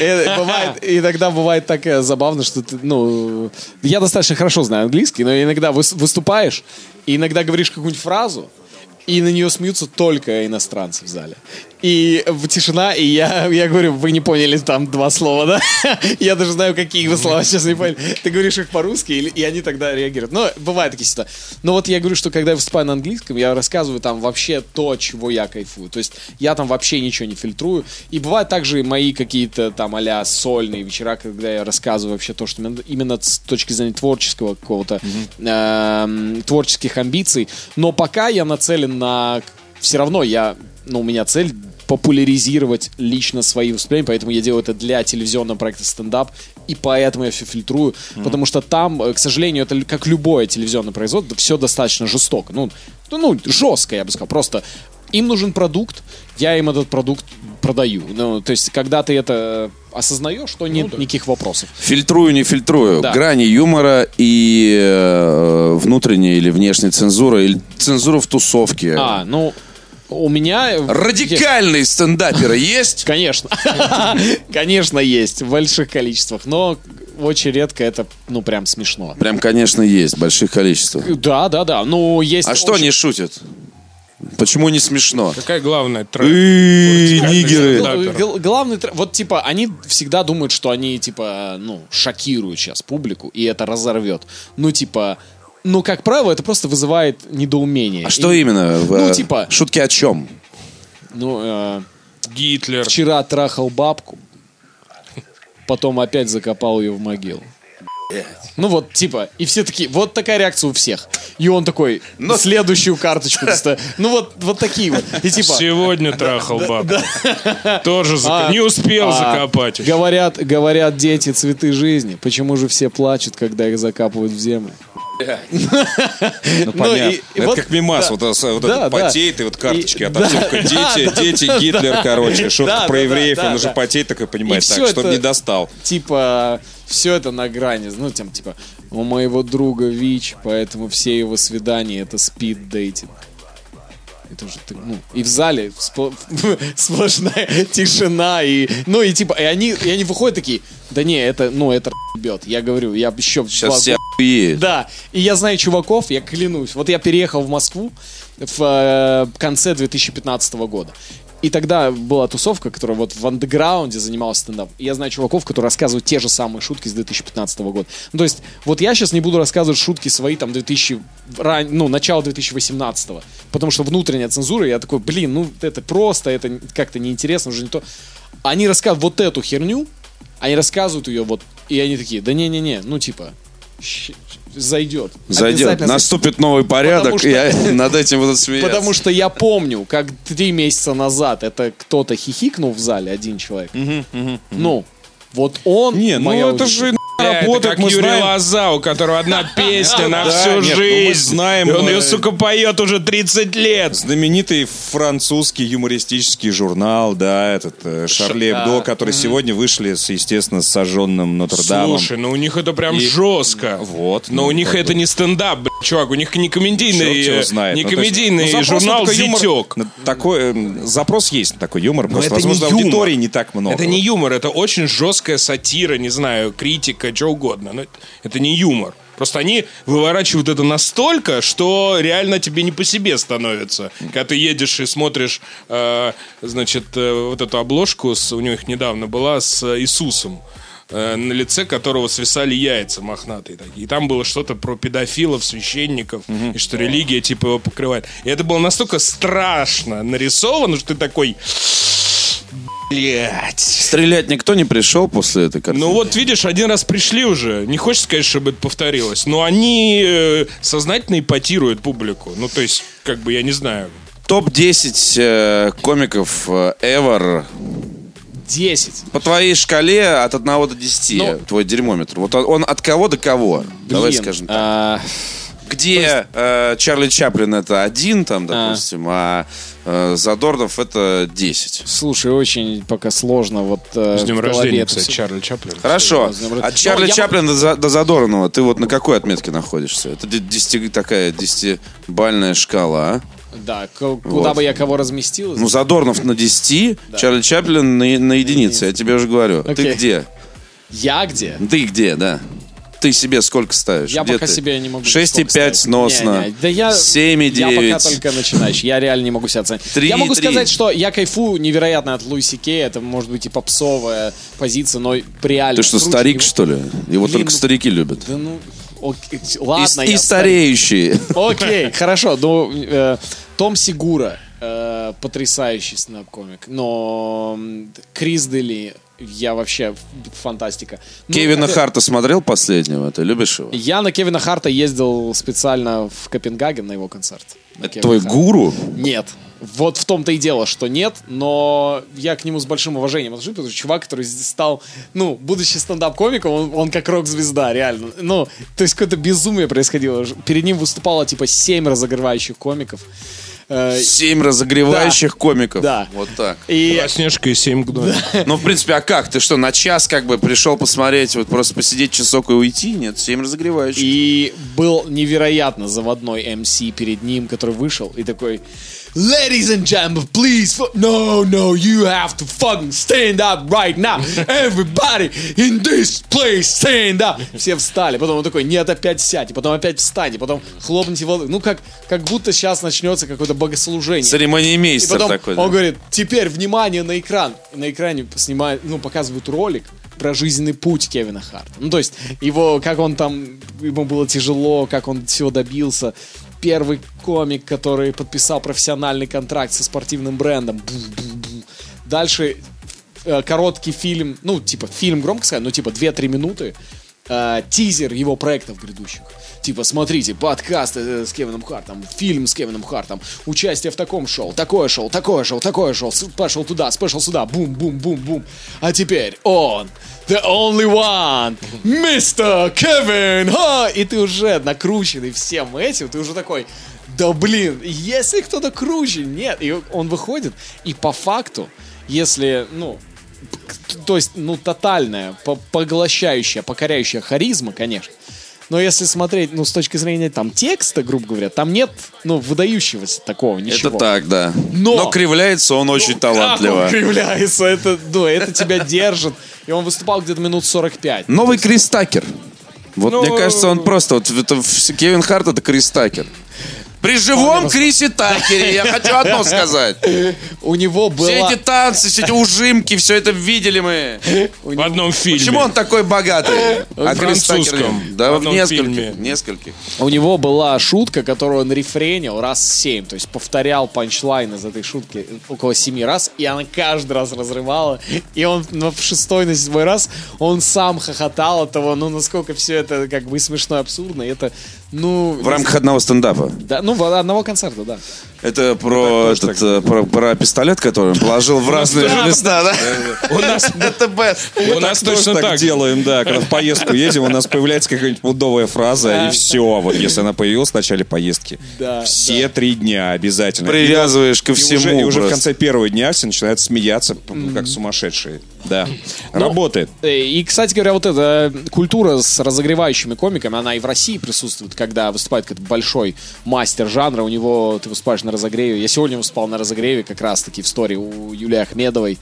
И- бывает- Иногда бывает так э, забавно, что ты, ну... Я достаточно хорошо знаю английский, но иногда выс- выступаешь, и иногда говоришь какую-нибудь фразу, и на нее смеются только иностранцы в зале. И тишина, и я, я говорю, вы не поняли там два слова, да? Я даже знаю, какие вы слова сейчас не поняли. Ты говоришь их по-русски, и они тогда реагируют. Но бывают такие ситуации. Но вот я говорю, что когда я выступаю на английском, я рассказываю там вообще то, чего я кайфую. То есть я там вообще ничего не фильтрую. И бывают также мои какие-то там а сольные вечера, когда я рассказываю вообще то, что именно, именно с точки зрения творческого какого-то, эм, творческих амбиций. Но пока я нацелен на... Все равно я... Ну, у меня цель популяризировать лично свои выступления, поэтому я делаю это для телевизионного проекта стендап, и поэтому я все фильтрую, потому что там, э, к сожалению, это как любое телевизионное производство, все достаточно жестоко, ну, ну, ну, жестко, я бы сказал, просто им нужен продукт, я им этот продукт продаю, ну, то есть, когда ты это осознаешь, то нет никаких вопросов. Фильтрую, не фильтрую. Да. Грани юмора и э, внутренняя или внешняя цензура, или цензура в тусовке. А, ну, у меня... Радикальные стендаперы есть? Конечно. Конечно, есть в больших количествах, но очень редко это, ну, прям смешно. Прям, конечно, есть в больших количествах. Да, да, да. Ну, есть... А что они шутят? Почему не смешно? Какая главная? Эй, нигеры. Ну, главный тр- вот типа они всегда думают, что они типа ну шокируют сейчас публику и это разорвет. Ну типа, ну как правило это просто вызывает недоумение. А что И, именно? В, Ну э, типа, Шутки о чем? ну э, Гитлер. вчера трахал бабку, потом опять закопал ее в могилу. Ну вот, типа, и все такие, вот такая реакция у всех. И он такой, следующую карточку достает. Ну вот, вот такие вот. И типа, Сегодня трахал бабку. Тоже зака- А, не успел а, закопать. еще. Говорят, говорят дети цветы жизни. Почему же все плачут, когда их закапывают в землю? Ну, понятно. и- и это как мимас, вот, этот потеет, и вот карточки И- отовсюду. Дети, дети, Гитлер, короче. Шутка про евреев, он уже потеет, такой понимает, так, чтобы не достал. Типа, все это на грани. Ну, там, типа, у моего друга ВИЧ, поэтому все его свидания это спид-дейтинг. Это уже ты, ну, и в зале спо- сплошная тишина и, ну и типа, и они, и они выходят такие, да не, это, ну это бьет. Я говорю, я еще Сейчас все охуеют. Да, и я знаю чуваков, я клянусь. Вот я переехал в Москву в э, конце 2015 года. И тогда была тусовка, которая вот в андеграунде занималась стендапом. И я знаю чуваков, которые рассказывают те же самые шутки с 2015 года. Ну, то есть, вот я сейчас не буду рассказывать шутки свои там 2000, ран- ну, начало 2018 потому что внутренняя цензура, я такой, блин, ну, это просто, это как-то неинтересно, уже не то. Они рассказывают вот эту херню, они рассказывают ее вот, и они такие, да не-не-не, ну, типа, зайдет. Зайдет. Наступит новый порядок, что- и я над этим буду смеяться. Потому что я помню, как три месяца назад это кто-то хихикнул в зале, один человек. Ну, вот он... Не, ну это аудитория. же Бля, это работает, как мы Юрий знаем. Лоза, у которого одна песня на всю ну мы жизнь. знаем, И он ее, э, сука, поет уже 30 лет. Знаменитый французский юмористический журнал, да, этот э, Шарли Ша- Эбдо, который сегодня вышли, с, естественно, с сожженным Нотр-Дамом. Слушай, ну у них это прям жестко. Вот, Но ну, у них это не стендап, чувак. У них не комедийный, не Ну, комедийный журнал на такой, э, запрос есть на такой юмор, просто, возможно, аудитории не так много. Это не юмор, это очень жесткая сатира, не знаю, критика, что угодно. Но это не юмор. Просто они выворачивают это настолько, что реально тебе не по себе становится. Когда ты едешь и смотришь, э, значит, э, вот эту обложку, с, у них недавно была с Иисусом, э, на лице которого свисали яйца мохнатые такие. И там было что-то про педофилов, священников, и что религия типа его покрывает. И это было настолько страшно нарисовано, что ты такой... Блять. Стрелять никто не пришел после этой картины? Ну вот видишь, один раз пришли уже. Не хочешь сказать, чтобы это повторилось. Но они э, сознательно ипотируют публику. Ну то есть, как бы, я не знаю. Топ-10 э, комиков э, ever 10. по твоей шкале от 1 до 10, Ну, твой дерьмометр. Вот он, он от кого до кого? Давай Блин, скажем так. а, Где э, Чарли Чаплин это один, там, допустим, а, э, Задорнов это 10. Слушай, очень пока сложно вот э, С днем рождения, кстати, всё- Чарли Чаплин. Хорошо. От Чарли Ну, я Чаплина до, За- до Задорнова ты вот на какой отметке находишься? Это де- десяти- такая десятибальная шкала, а? Да, куда Вот. бы я кого разместил? Ну, Задорнов на 10, Чарли Чаплин на, на единице, я тебе уже говорю. Ты Окей. где? Я где? Ты где, да? Ты себе сколько ставишь? Я Где пока ты? себе не могу. 6,5 сколько ставить. сносно. Не, не, Да я, 7,9. Я пока только начинающий. Я реально не могу себя оценить. Три, я могу три. сказать, что я кайфую невероятно от Луиси Кей. Это может быть и попсовая позиция, но реально. Ты что, круче старик, него- что ли? Его Блин, только ну- старики любят. Да ну, окей, И, ладно, и я стареющие. Окей, хорошо. Ну, э, Том Сигура, э, потрясающий стендап-комик. Но м, Крис Дели, я вообще фантастика. Ну, Кевина это- Харта смотрел последнего? Ты любишь его? Я на Кевина Харта ездил специально в Копенгаген на его концерт. На Это Кевина твой Харта. гуру? Нет. Вот в том-то и дело, что нет, но я к нему с большим уважением отношусь, потому что чувак, который стал, ну, будучи стендап-комиком, он, он как рок-звезда, реально. Ну, то есть какое-то безумие происходило. Перед ним выступало типа семь разогревающих комиков. Э, Семь разогревающих комиков. Да. Вот так. И Снежка и семь гномов. Ну, в принципе, а как? Ты что, на час как бы пришел посмотреть, вот просто посидеть часок и уйти? Нет, семь разогревающих. И был невероятно заводной МС перед ним, который вышел и такой Ladies and gentlemen, please, fu- no, no, you have to fucking stand up right now. Everybody in this place stand up. Все встали. Потом он такой, нет, опять сядьте. Потом опять встаньте. Потом хлопните воду. Ну, как, как будто сейчас начнется какое-то богослужение. И Церемониймейстер потом такой. он да. говорит, теперь внимание на экран. И на экране снимают, ну, показывают ролик про жизненный путь Кевина Харта. Ну, то есть, его, как он там, ему было тяжело, как он всего добился. Первый комик, который подписал профессиональный контракт со спортивным брендом. Дальше э, короткий фильм, ну, типа, фильм громко сказать, ну, типа, 2-3 минуты, э, тизер его проектов грядущих. Типа, смотрите, подкаст э, с Кевином Хартом, фильм с Кевином Хартом, участие в таком шоу, такое шоу, такое шоу, такое шоу, special туда, special сюда, бум-бум-бум-бум. А теперь он, the only one, Mr. Kevin Hart! И ты уже накрученный всем этим, ты уже такой, да блин, если кто-то круче, нет. И он выходит, и по факту, если, ну, то есть, ну, тотальная, по- поглощающая, покоряющая харизма, конечно. Но если смотреть, ну, с точки зрения там текста, грубо говоря, там нет, ну, выдающегося такого ничего. Это так, да. Но- Но кривляется он очень Как талантливо. он кривляется, это, ну, это тебя держит. И он выступал где-то минут 45. Новый Крис Такер. Вот Ну, мне кажется, он просто... Вот, это Кевин Харт это Крис Такер. При живом Крисе Такере я хочу одно сказать. У него Все была... эти танцы, все эти ужимки, все это видели мы. В одном фильме. Почему он такой богатый? А В Такер французском. Да, В нескольких. У него была шутка, которую он рефренил раз семь, то есть повторял панчлайн из этой шутки около семи раз, и она каждый раз разрывала. И он ну, в шестой, на седьмой раз он сам хохотал от того, ну, насколько все это как бы смешно и абсурдно. И это, ну... В рамках одного стендапа. Да, ну, одного концерта, да. Это про, этот, э, про, про пистолет, который он положил в разные места, да? У нас, Это best. у нас точно так делаем, да. Когда в поездку едем, у нас появляется какая-нибудь пудовая фраза, и все. Вот если она появилась в начале поездки. Все три дня обязательно. Привязываешь ко всему. и уже в конце первого дня все начинают смеяться, ну, как сумасшедшие. Да. Работает. Э, И, кстати говоря, вот эта культура с разогревающими комиками, она и в России присутствует, когда выступает какой-то большой мастер жанра, у него ты выступаешь на разогреве. Я сегодня выступал на разогреве как раз-таки в истории у Юлии Ахмедовой.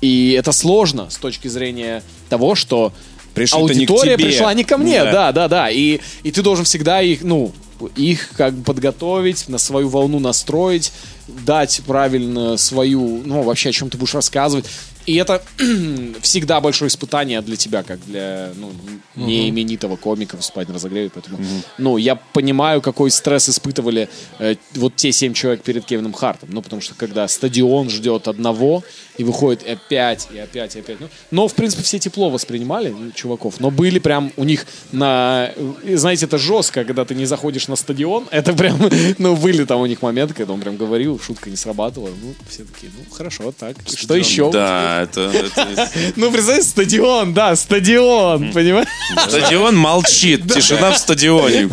И это сложно с точки зрения того, что Пришли-то не к аудитория тебе. пришла не ко мне, Да. да, да, да. И, и ты должен всегда их, ну, их как бы подготовить, на свою волну настроить, дать правильно свою, ну, вообще о чем ты будешь рассказывать. И это всегда большое испытание для тебя, как для ну, не именитого комика выступать на разогреве. Поэтому, ну, я понимаю, какой стресс испытывали э, вот те семь человек перед Кевином Хартом. Ну, потому что когда стадион ждет одного, и выходит и опять, и опять, и опять. Ну, но, в принципе, все тепло воспринимали чуваков. Но были прям у них на... Знаете, это жестко, когда ты не заходишь на стадион. Это прям, ну, были там у них моменты, когда он прям говорил, шутка не срабатывала. Ну, все такие, ну, хорошо, так. И Что еще? Да, это, это- Ну, представь, стадион, да, стадион, понимаешь? Стадион молчит. Тишина в стадионе.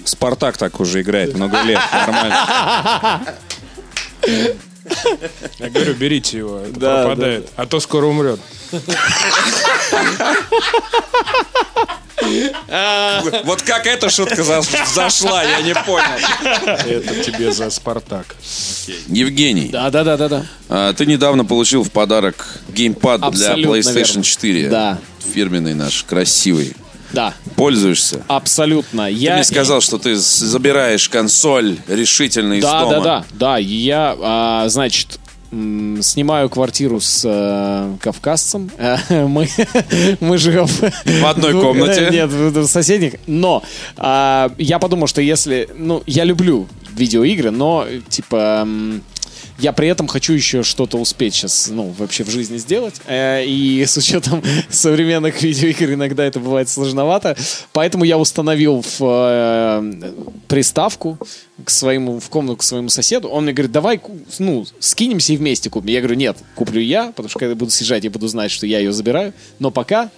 Спартак так уже играет много лет. Нормально. Я говорю, берите его, это Да, пропадает. А то скоро умрет. Вот как эта шутка за- зашла, я не понял. Это тебе за Спартак. Евгений, Да, да, да, да, да. а, ты недавно получил в подарок геймпад для PlayStation верно. 4. Да. Фирменный наш, красивый. Да, Пользуешься? абсолютно. Ты Я мне сказал, что ты забираешь консоль решительно из Да, дома. да, да, да. Я, а, значит, снимаю квартиру с э, кавказцем. Э, Мы, мы живем в одной комнате? Нет, в соседних. Но а, я подумал, что если, ну, я люблю видеоигры, но типа м, я при этом хочу еще что-то успеть сейчас, ну, вообще в жизни сделать. Э, И с учетом современных видеоигр иногда это бывает сложновато. Поэтому я установил в э, приставку к своему, в комнату к своему соседу. Он мне говорит, давай, ну, скинемся и вместе купим. Я говорю, нет, куплю я, потому что когда буду съезжать, я буду знать, что я ее забираю. Но пока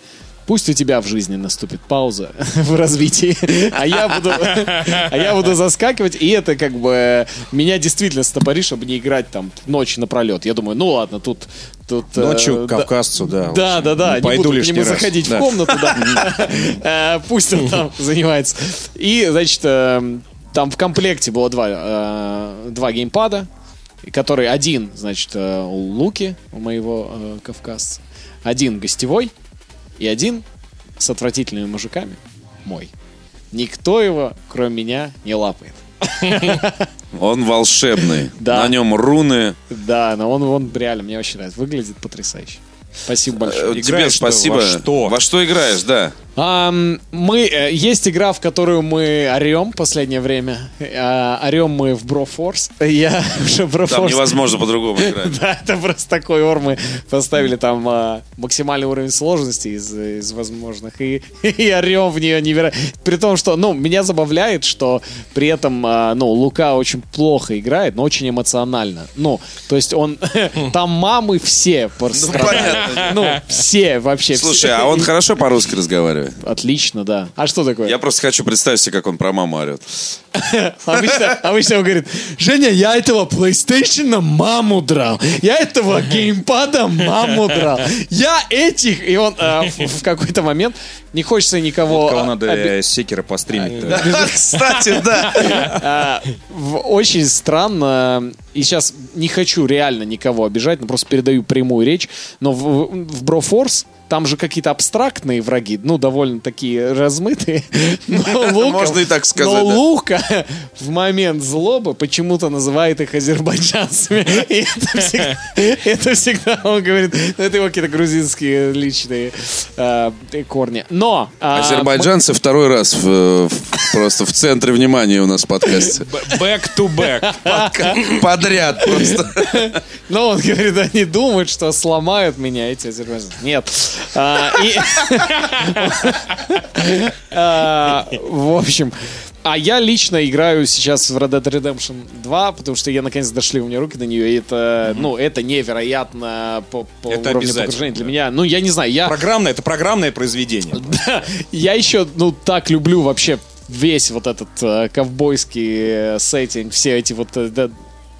Пусть у тебя в жизни наступит пауза в развитии, а я буду, а я буду заскакивать, и это как бы меня действительно стопори, чтобы не играть там ночь напролет. Я думаю, ну ладно, тут... тут э, Ночью да- кавказцу, да. да, да, да. Не Пойду буду к нему раз. заходить Да. в комнату, да. Э, Пусть он там занимается. И, значит, э, там в комплекте было два, э, два геймпада, который один, значит, э, у Луки, у моего э, кавказца, один гостевой и один с отвратительными мужиками мой. Никто его, кроме меня, не лапает. Он волшебный. Да. На нем руны. Да, но он, он реально, мне очень нравится. Выглядит потрясающе. Спасибо Э, большое. Тебе спасибо. во что? Во что играешь, да? Мы, э, есть игра, в которую мы орем последнее время. А, орем мы в Брофорс. Я уже Там Брофорс... невозможно по-другому играть. Да, это просто такой ор. Мы поставили там а, максимальный уровень сложности из, из возможных. И, и орем в нее невероятно. При том, что, ну, меня забавляет, что при этом, ну, Лука очень плохо играет, но очень эмоционально. Ну, то есть он... Там мамы все просто понятно. Ну, все вообще. Слушай, а он хорошо по-русски разговаривает? Отлично, да. А что такое? Я просто хочу представить себе, как он про маму орет. Обычно, обычно он говорит, Женя, я этого PlayStation маму драл. Я этого геймпада маму драл. Я этих... И он э, в, какой-то момент не хочется никого... Кого а, надо оби- э, секера постримить Кстати, да. а, очень странно, и сейчас не хочу реально никого обижать, но просто передаю прямую речь, но в, в Брофорс там же какие-то абстрактные враги, ну, довольно такие размытые. Но Лука, Можно и так сказать, Но да. Лука в момент злобы почему-то называет их азербайджанцами. И это всегда, это всегда он говорит, ну, это его какие-то грузинские личные а, корни. Но... а, Азербайджанцы второй раз в- в- просто в центре внимания у нас в подкасте. Back to back. Подряд просто. Ну, он говорит, они думают, что сломают меня эти азербайджанцы. Нет. А, А, В общем, а я лично играю сейчас в Red Dead Redemption 2, потому что я наконец дошли у меня руки до нее, и это, ну, это невероятно по, по Это уровню погружения для да. меня. Ну, я не знаю, я... Программное, это программное произведение. Я еще, ну, так люблю вообще весь вот этот э, ковбойский э, сеттинг, все эти вот, э, да,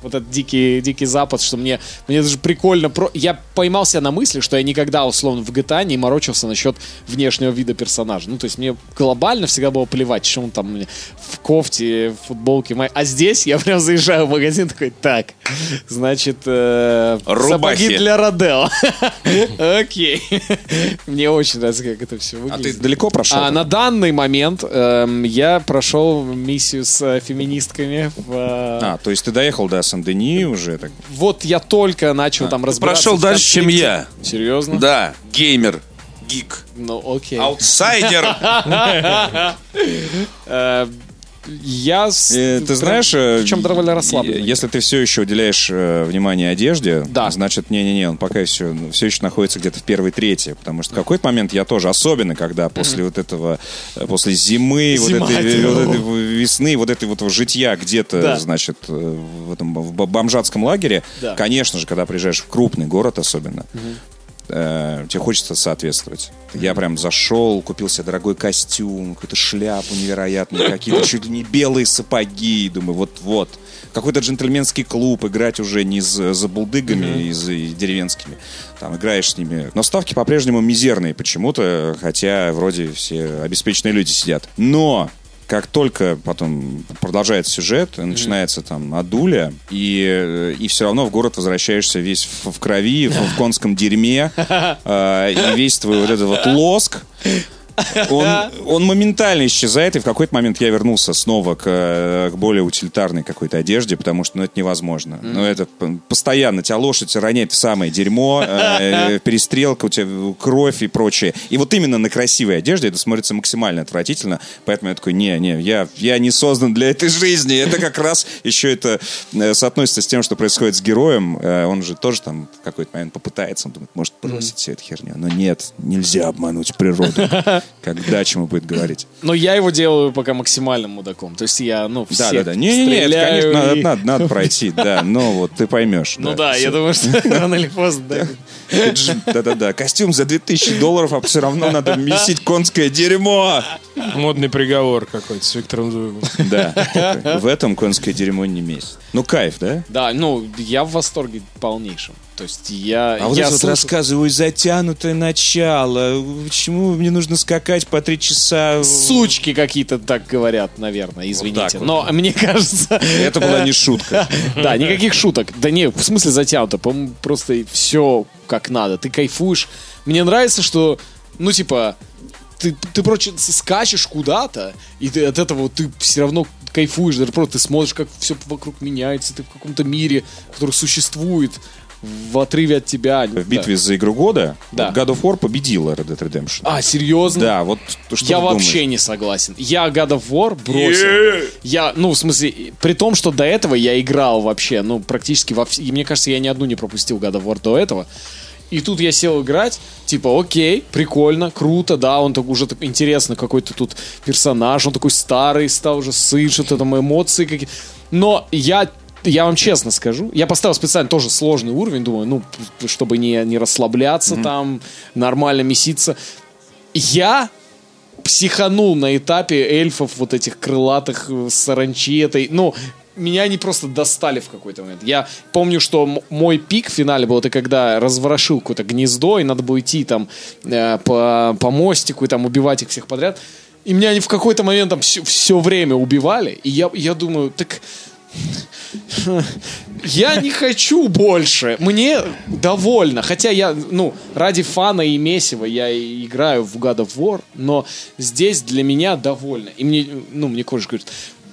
вот этот дикий, дикий запад, что мне, мне даже прикольно. Про... Я поймался на мысли, что я никогда, условно, в GTA не морочился насчет внешнего вида персонажа. Ну, то есть мне глобально всегда было плевать, что он там в кофте, в футболке. май- А здесь я прям заезжаю в магазин такой, так, значит, э, Рубахи. сапоги для Родео. Окей. Мне очень нравится, как это все А выглядит. ты далеко прошел? А на данный момент эм, я прошел миссию с э, феминистками. Э, А, то есть ты доехал до Сен-Дени уже? Так... Вот я только начал там разбираться. Прошел дальше, чем я. Серьезно? Да, геймер, гик, Ну, окей. аутсайдер. Я... с- Э, Ты прям- знаешь, э, Причем довольно расслабленно. Если ты все еще уделяешь э, внимание одежде, Да. значит, не-не-не, он пока все, все еще находится где-то в первой трети. Потому что в какой-то момент я тоже, особенно когда после вот этого, после зимы, вот этой, это- вот этой весны, вот этой вот житья где-то, Да. значит, в этом в бомжатском лагере, Да. конечно же, когда приезжаешь в крупный город особенно, э, тебе хочется соответствовать. Я прям зашел, купил себе дорогой костюм, какую-то шляпу невероятную, какие-то чуть ли не белые сапоги. Думаю, вот-вот. Какой-то джентльменский клуб, играть уже не с забулдыгами и с и деревенскими. Там играешь с ними. Но ставки по-прежнему мизерные почему-то, хотя вроде все обеспеченные люди сидят. Но как только потом продолжается сюжет, начинается там адуля, и, э, и все равно в город возвращаешься весь в, в крови, в, в конском дерьме, э, и весь твой вот этот вот лоск, он, он моментально исчезает, и в какой-то момент я вернулся снова к, э, к более утилитарной какой-то одежде, потому что ну, это невозможно. Ну, это постоянно тебя лошадь роняет в самое дерьмо, э, перестрелка, у тебя кровь и прочее. И вот именно на красивой одежде это смотрится максимально отвратительно, поэтому я такой, не, не, я, я не создан для этой жизни. Это как раз еще это э, соотносится с тем, что происходит с героем. Э, Он же тоже там в какой-то момент попытается, он думает, может бросить всю эту херню. Но нет, нельзя обмануть природу. Когда чему будет говорить. Но я его делаю пока максимальным мудаком. То есть я, ну, Да, всех да, да. Не-не-не, это, стреляю конечно, надо, и- надо, надо пройти, да. Но вот ты поймешь. Ну да, я всё. думаю, что рано или поздно. да. Это Да-да-да. Костюм за 2000 долларов, а все равно надо месить конское дерьмо. Модный приговор какой-то с Виктором Зуевым. Да. В этом конское дерьмо не месяц. Ну, кайф, да? Да, ну, я в восторге полнейшем. То есть я... А вот я вот слушаю- рассказываю, затянутое начало. Почему мне нужно скакать по три часа? Сучки какие-то так говорят, наверное, извините. так вот. Но мне кажется... Это была не шутка. Да, никаких шуток. Да не, в смысле затянуто. По-моему, просто все как надо. Ты кайфуешь. Мне нравится, что, ну, типа, ты, ты проче, скачешь куда-то, и ты от этого ты все равно кайфуешь. Даже просто ты смотришь, как все вокруг меняется. Ты в каком-то мире, который существует в отрыве от тебя. В битве за игру года Да. God of War победила Red Dead Redemption. А, серьезно? Да, вот что Я вообще думаешь? не согласен. Я God of War бросил. Я, ну, в смысле, при том, что до этого я играл вообще, ну, практически во все... И мне кажется, я ни одну не пропустил God of War до этого. И тут я сел играть, типа, окей, прикольно, круто, да, он так уже так интересно, какой-то тут персонаж, он такой старый стал уже, сын, что-то там, эмоции какие Но я я вам честно скажу, я поставил специально тоже сложный уровень, думаю, ну, чтобы не, не расслабляться там, нормально меситься. Я психанул на этапе эльфов вот этих крылатых э, саранчи этой. Ну, меня они просто достали в какой-то момент. Я помню, что мой пик в финале был, это когда разворошил какое-то гнездо, и надо было идти там э, по, по мостику и там убивать их всех подряд. И меня они в какой-то момент там все, время убивали. И я, я думаю, так... Я не хочу больше. Мне довольно. Хотя я, ну, ради фана и месива я играю в God of War, но здесь для меня довольно. И мне, ну, мне кое говорит,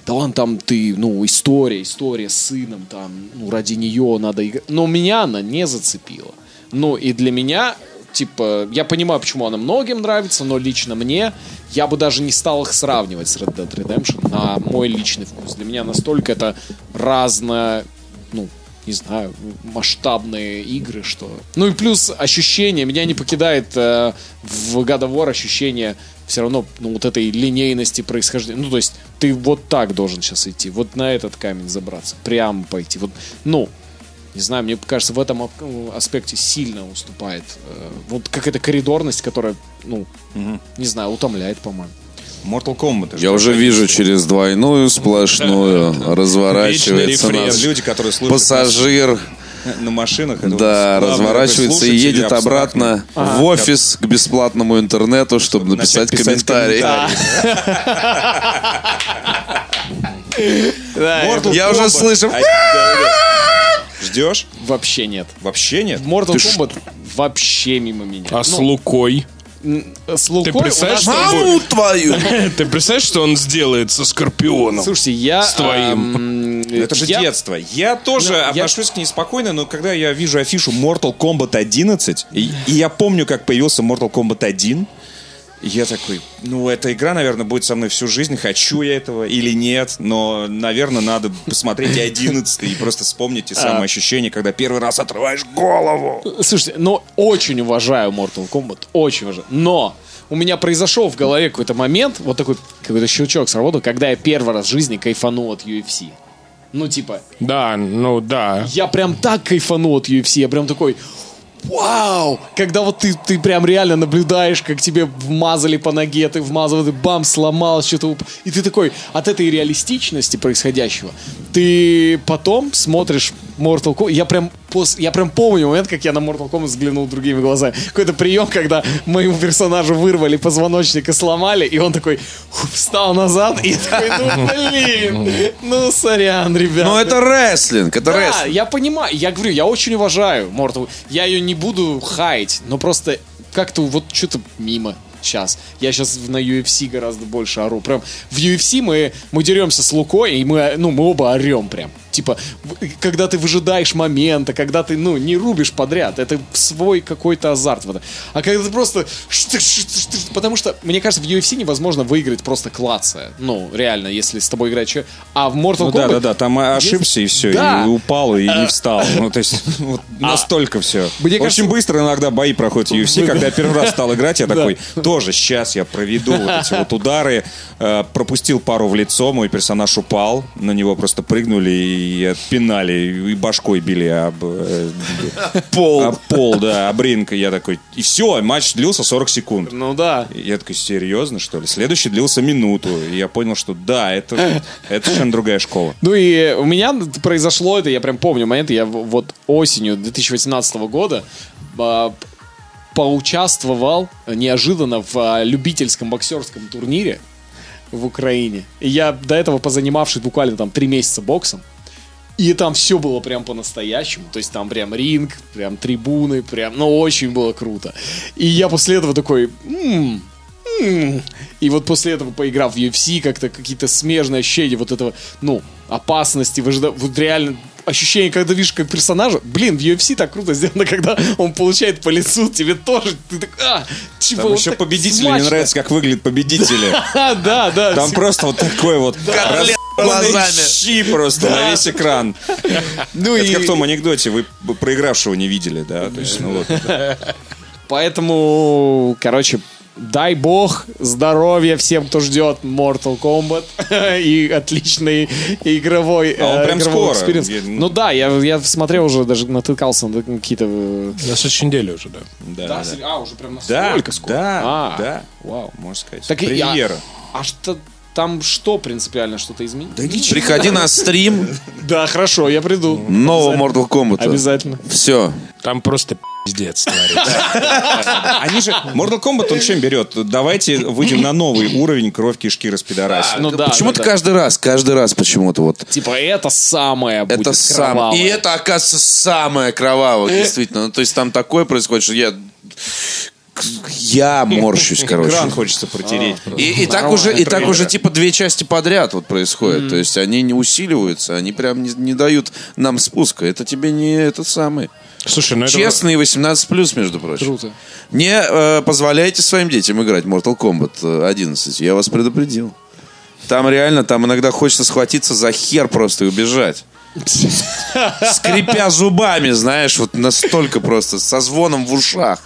да ладно, там ты, ну, история, история с сыном, там, ну, ради нее надо играть. Но меня она не зацепила. Ну, и для меня, типа, я понимаю, почему она многим нравится, но лично мне, я бы даже не стал их сравнивать с Red Dead Redemption на мой личный вкус. Для меня настолько это разное, ну, не знаю, масштабные игры, что... Ну и плюс ощущение, меня не покидает э, в God of War ощущение все равно, ну, вот этой линейности происхождения. Ну, то есть, ты вот так должен сейчас идти, вот на этот камень забраться, прямо пойти. Вот, ну, не знаю, мне кажется, в этом ап- аспекте сильно уступает. э, вот какая-то коридорность, которая, ну, не знаю, утомляет, по-моему. Mortal Kombat. Я уже вижу через двойную сплошную разворачивается наш Люди, которые слушают пассажир, на машинах. это да, разворачивается и едет обратно в офис к бесплатному интернету, чтобы написать начать писать комментарий. Mortal Я уже слышу. Ждешь? Вообще нет. Вообще нет. Mortal Ты ш- Kombat вообще мимо меня. А с Ну, Лукой? с Лукой Ты представляешь, что Маму твою! Ты представляешь, что он сделает со Скорпионом? Слушайте, я... С твоим. эм, Это же я- детство. Я тоже Ну, я- отношусь к ней спокойно, но когда я вижу афишу Mortal Kombat 11, и, и я помню, как появился Mortal Kombat 1, Я такой, ну, эта игра, наверное, будет со мной всю жизнь, хочу я этого или нет, но, наверное, надо посмотреть и 11 и просто вспомнить те самые ощущения, когда первый раз отрываешь голову. Слушайте, ну, очень уважаю Mortal Kombat, очень уважаю. Но у меня произошел в голове какой-то момент, вот такой какой-то щелчок сработал, когда я первый раз в жизни кайфанул от UFC. Ну, типа, Да, ну да. я прям так кайфанул от UFC, я прям такой, вау! Когда вот ты, ты прям реально наблюдаешь, как тебе вмазали по ноге, ты вмазал, ты бам, сломал, что-то... И ты такой, от этой реалистичности происходящего, ты потом смотришь Mortal Kombat, я прям, пос- я прям помню момент, как я на Mortal Kombat взглянул другими глазами. Какой-то прием, когда моему персонажу вырвали позвоночник и сломали, и он такой встал назад, и такой, ну блин, ну сорян, ребят. Ну, это рестлинг, это Да, рестлинг. я понимаю, я говорю, я очень уважаю Mortal. Я ее не буду хаять, но просто как-то вот что-то мимо сейчас. Я сейчас на UFC гораздо больше ору. Прям в UFC мы, мы деремся с Лукой, и мы, ну, мы оба орем прям. Типа, когда ты выжидаешь момента, когда ты, ну, не рубишь подряд, это свой какой-то азарт в этом. А когда ты просто... Потому что, мне кажется, в UFC невозможно выиграть просто клацая. Ну, реально, если с тобой играть человек. А в Mortal Ну Kombat... да, да, да, там ошибся и все, Да. и упал, и не встал. Ну, то есть, вот настолько все. Мне кажется- Очень быстро иногда бои проходят в UFC. Когда я первый раз стал играть, я такой, тоже сейчас я проведу вот эти вот удары. Э, Пропустил пару в лицо, мой персонаж упал, на него просто прыгнули и отпинали, и башкой били об, э, Пол. об пол, да, об ринг. И я такой, и все, матч длился 40 секунд. Ну да. И Я такой, серьезно, что ли? Следующий длился минуту. И я понял, что да, это, это совершенно другая школа. Ну и у меня произошло это, я прям помню момент, я вот осенью 2018 года а, поучаствовал неожиданно в а, любительском боксерском турнире в Украине. И я до этого позанимавшись буквально там три месяца боксом, и там все было прям по-настоящему. То есть там прям ринг, прям трибуны, прям, ну, очень было круто. И я после этого такой, «М, м». и вот после этого, поиграв в UFC, как-то какие-то смежные ощущения вот этого, ну, опасности, выжида- вот реально ощущение, когда видишь как персонажа, блин, в UFC так круто сделано, когда он получает по лицу, тебе тоже, ты так, а, типа Там вот еще победители, мне нравится, как выглядят победители. Да, да. Там просто вот такой вот глазами. щи просто на весь экран. ну Это и как в том анекдоте, вы проигравшего не видели, да? То есть, ну вот. Поэтому, короче, дай бог здоровья всем, кто ждет Mortal Kombat и отличный игровой А он э, прям игровой скоро. experience. Я- Ну да, я, я смотрел уже, даже натыкался на какие-то... э, На следующей неделе уже, да. Да, Да, да. а, уже прям Да, настолько скоро? да, А, да. Вау. Можно сказать. Так и я- Премьера. А что там что принципиально что-то изменилось? Да, Приходи на стрим хорошо, я приду. нового Mortal Kombat. Обязательно. Все. Там просто пиздец творится. Они же... Mortal Kombat, он чем берет? Давайте выйдем на новый уровень кровь, кишки, распидорасим. Ну да, почему-то да, да. каждый раз, каждый раз почему-то вот. Типа это самое Это самое. И это, оказывается, самое кровавое, действительно. Ну, то есть там такое происходит, что я... Я морщусь, короче. Экран хочется протереть. просто. И, и так уже, и так уже типа две части подряд вот происходит. То есть они не усиливаются, они прям не, не дают нам спуска. Это тебе не этот самый. Слушай, ну это... Честный 18 плюс, между прочим. Круто. Не э, позволяйте своим детям играть в Mortal Kombat э, 11. Я вас предупредил. Там реально, там иногда хочется схватиться за хер просто и убежать. Скрипя зубами, знаешь, вот настолько просто, со звоном в ушах.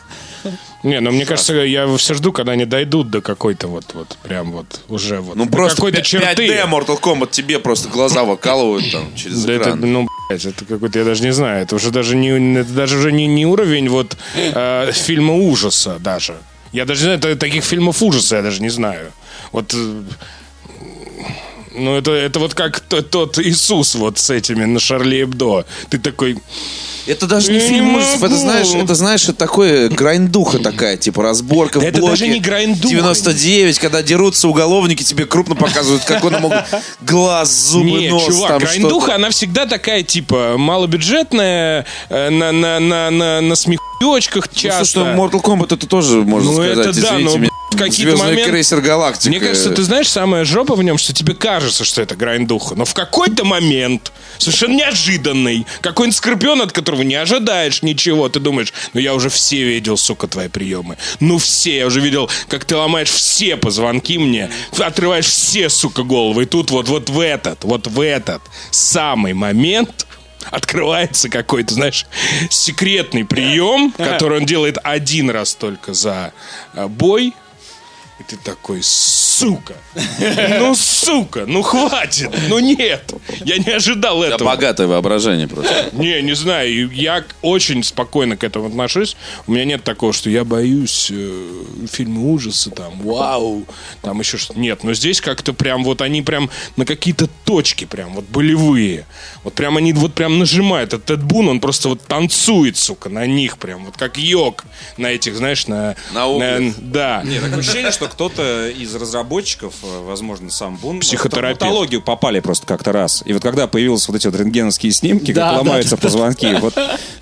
Не, ну мне кажется, я все жду, когда они дойдут до какой-то вот, вот, прям вот, уже вот, Ну просто какой-то 5- черты. 5D Mortal Kombat тебе просто глаза выкалывают там через Да это, экран. ну, блядь, это какой-то, я даже не знаю, это уже даже не, это даже уже не, не уровень вот э, фильма ужаса даже. Я даже не знаю, это, таких фильмов ужаса я даже не знаю. Вот, э, ну, это, это вот как т- тот Иисус вот с этими на Шарли Эбдо. Ты такой, Это даже не фильм ужасов, это знаешь, это знаешь, это такое грайндуха такая, типа разборка Да в это блоке. даже не грайндуха. 99, когда дерутся уголовники, тебе крупно показывают, как он мог глаз, зубы, не, нос, чувак, там Грайндуха, она всегда такая, типа, малобюджетная, э, на, на, на, на, на смехуёчках Ну, часто. слушай, ну, Mortal Kombat это тоже, можно Ну, сказать, это да, извините но, меня. Какие-то Звездный моменты... крейсер Галактика. Мне кажется, ты знаешь, самая жопа в нем, что тебе кажется, что это грайндуха. Но в какой-то момент, совершенно неожиданный, какой-нибудь скорпион, от которого не ожидаешь ничего, ты думаешь, ну я уже все видел, сука, твои приемы. Ну все, я уже видел, как ты ломаешь все позвонки мне, отрываешь все, сука, головы. И тут вот, вот в этот, вот в этот самый момент открывается какой-то, знаешь, секретный прием, который он делает один раз только за э, бой. И ты такой, сука, ну сука, ну хватит, ну нет, я не ожидал Да этого. богатое воображение просто. Не, не знаю, я очень спокойно к этому отношусь. У меня нет такого, что я боюсь э, фильмы ужасы, там, вау, там еще что-то. Нет, но здесь как-то прям вот они прям на какие-то точки прям вот болевые. Вот прям они вот прям нажимают. Этот Тед Бун, он просто вот танцует, сука, на них прям, вот как йог на этих, знаешь, на... На углях. Да. Нет, такое ощущение, что кто-то из разработчиков, э, возможно, сам Бун, Психотерапевт. в травматологию попали просто как-то раз. И вот когда появились вот эти вот рентгеновские снимки, Да, как да, ломаются позвонки, вот,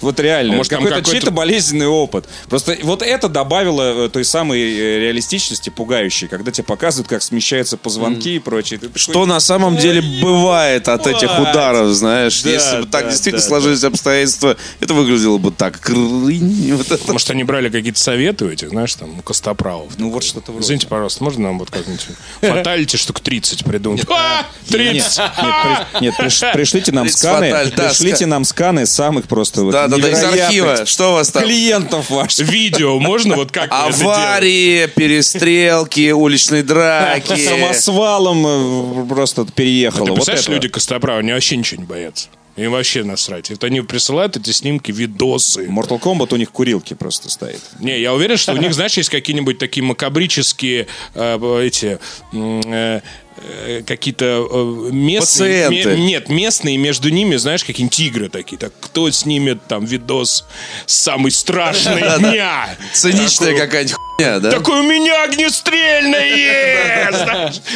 вот реально, А может, какой-то какой-то- чей-то болезненный опыт. Просто вот это добавило э, той самой э, реалистичности пугающей, когда тебе показывают, как смещаются позвонки и прочее. Ты такой, Что на самом деле бывает от этих ударов, знаешь? Да, Если бы так да, действительно да, сложились обстоятельства, это выглядело бы так. Крынь, вот это. Может, они брали какие-то советы у этих, знаешь, там, у Костоправов. Ну вот что-то вроде. Извините, пожалуйста, можно нам вот как-нибудь фаталити штук 30 придумать? А, 30! Нет, при- нет, приш- пришлите нам сканы, фаталь, да, пришлите ска- нам сканы самых просто вот Да, да, да, из архива. Что у вас там? клиентов ваших. Видео можно вот как это? Аварии, перестрелки, уличные драки. Самосвалом э, просто переехало. Ты Вот представляешь, это. люди Костоправа, они вообще ничего не боятся. Им вообще насрать. Вот они присылают эти снимки, видосы. Mortal Kombat у них курилки просто стоит. Не, я уверен, что у них, знаешь, есть какие-нибудь такие макабрические э, эти э, какие-то э, местные... Пациенты. нет, местные, между ними, знаешь, какие-нибудь тигры такие. Так, кто снимет там видос самый страшный дня? Циничная какая-нибудь хуйня, да? Такой у меня огнестрельное!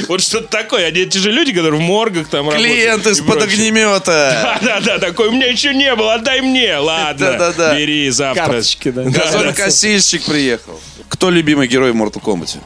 Вот что-то такое. Они эти же люди, которые в моргах там Клиент работают и из-под огнемета. Да-да-да, такой, у меня еще не было, отдай мне. Ладно, бери завтра. Карточки, да. Газонокосильщик приехал. Кто любимый герой в Mortal Kombat?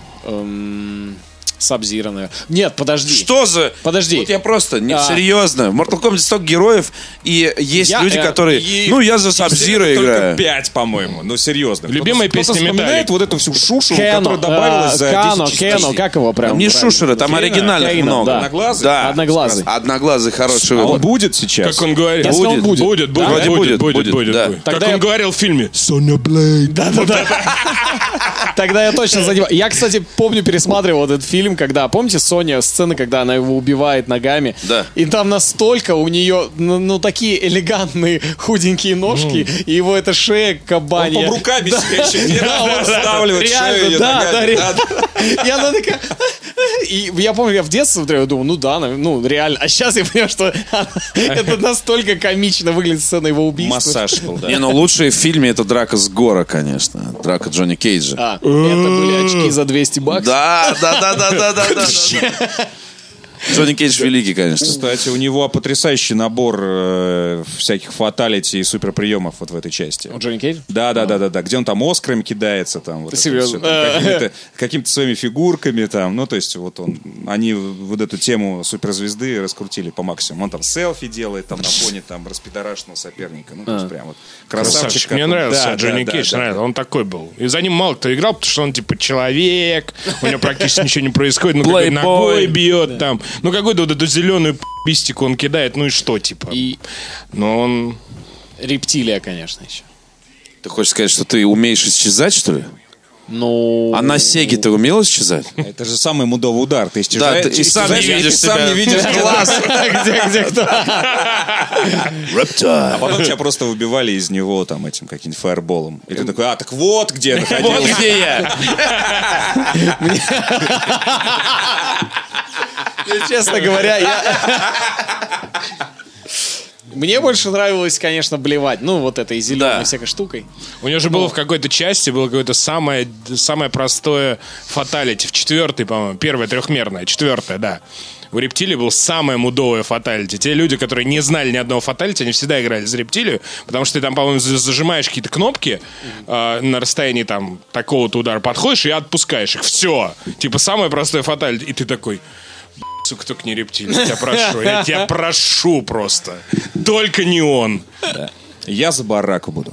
Сабзира, наверное. Нет, подожди. Что за... Подожди. Вот я просто, не, А. серьезно. В Mortal Kombat столько героев, и есть Я, люди, э, которые... И- ну, я за и Сабзира всего только играю. пять, по-моему. Ну, серьезно. Любимая Кто-то- кто-то песня вспоминает вот эту всю шушу, Кено, которая добавилась за Кано, 10 Кено, как его прям? Там не шушеры, там оригинальных Кейна, много. да. Одноглазый? Да. Одноглазый. Одноглазый хороший А он выбор. будет сейчас? Как он говорит? Будет. Будет, будет, Вроде будет, будет, будет, Как он говорил в фильме Соня Блейд. Да-да-да. Тогда я точно задеваю. Я, кстати, помню, пересматривал этот фильм, когда, помните, Соня, сцены, когда она его убивает ногами? Да. И там настолько у нее, ну, ну, такие элегантные худенькие ножки, и его эта шея Он кабанья. по руками себя еще не Да, он расставливает реально, шею да, ногами. да, реально. И она такая... И я помню, я в детстве смотрел, я думал, ну да, ну реально. А сейчас я понимаю, что это настолько комично выглядит сцена его убийства. Массаж был, да. Не, ну лучшие в фильме это драка с Гора, конечно. Драка Джонни Кейджа. А, это были очки за 200 баксов? Да, да, да, да, да, да. Джонни Кейдж великий, конечно. Кстати, у него потрясающий набор э, всяких фаталити и суперприемов вот в этой части. У Джонни Кейдж? Да, да, да, да, да. Где он там Оскарами кидается, там вот серьезно? там, какими-то, какими-то своими фигурками, там. Ну, то есть, вот он, они вот эту тему суперзвезды раскрутили по максимуму. Он там селфи делает, там на фоне там распидорашенного соперника. Ну, то есть, прям вот красавчик. Красавчик. Мне нравился Да, Джонни да, Кейдж, да, нравится. Он такой был. И за ним мало кто играл, потому что он типа человек, у него практически ничего не происходит, ну Плейбой. ногой бьет там, ну какую-то вот эту зеленую пистику он кидает, ну и что типа. И Но он рептилия, конечно, еще. Ты хочешь сказать, что ты умеешь исчезать, что ли? Ну... А на Сеге ты умел исчезать? Это же самый мудовый удар. Ты Да, исчезаешь, ты и сам не видишь и сам не видишь глаз. Где, где, кто? А потом тебя просто выбивали из него там этим каким-нибудь фаерболом. И ты такой, а, так вот где я находился. где я? Честно говоря, я... Мне больше нравилось, конечно, блевать. Ну, вот этой зеленой Да. всякой штукой. У него же было в какой-то части было какое-то самое, самое простое фаталити. В четвертой, по-моему. Первое трехмерное, четвертое, да. у рептилии был самое мудовое фаталити. Те люди, которые не знали ни одного фаталити, они всегда играли за рептилию, потому что ты там, по-моему, за- зажимаешь какие-то кнопки э, на расстоянии там такого-то удара, подходишь и отпускаешь их. Все. Типа самое простое фаталити. И ты такой... Сука, только не рептилия, я тебя прошу, я тебя прошу просто. Только не он. Я за бараку буду.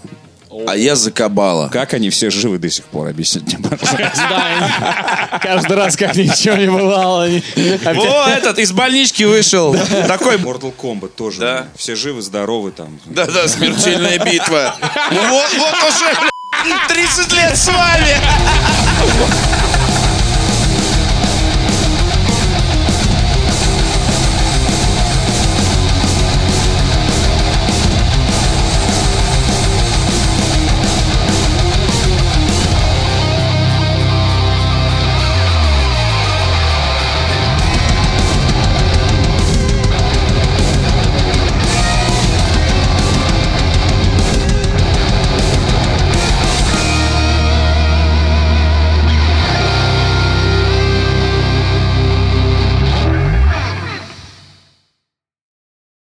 А я за Кабала. Как они все живы до сих пор, объясните, пожалуйста. Да, каждый раз, как ничего не бывало. О, этот из больнички вышел. Такой... Mortal Kombat тоже. Да. Все живы, здоровы там. Да-да, смертельная битва. Вот, вот уже, бля, 30 лет с вами.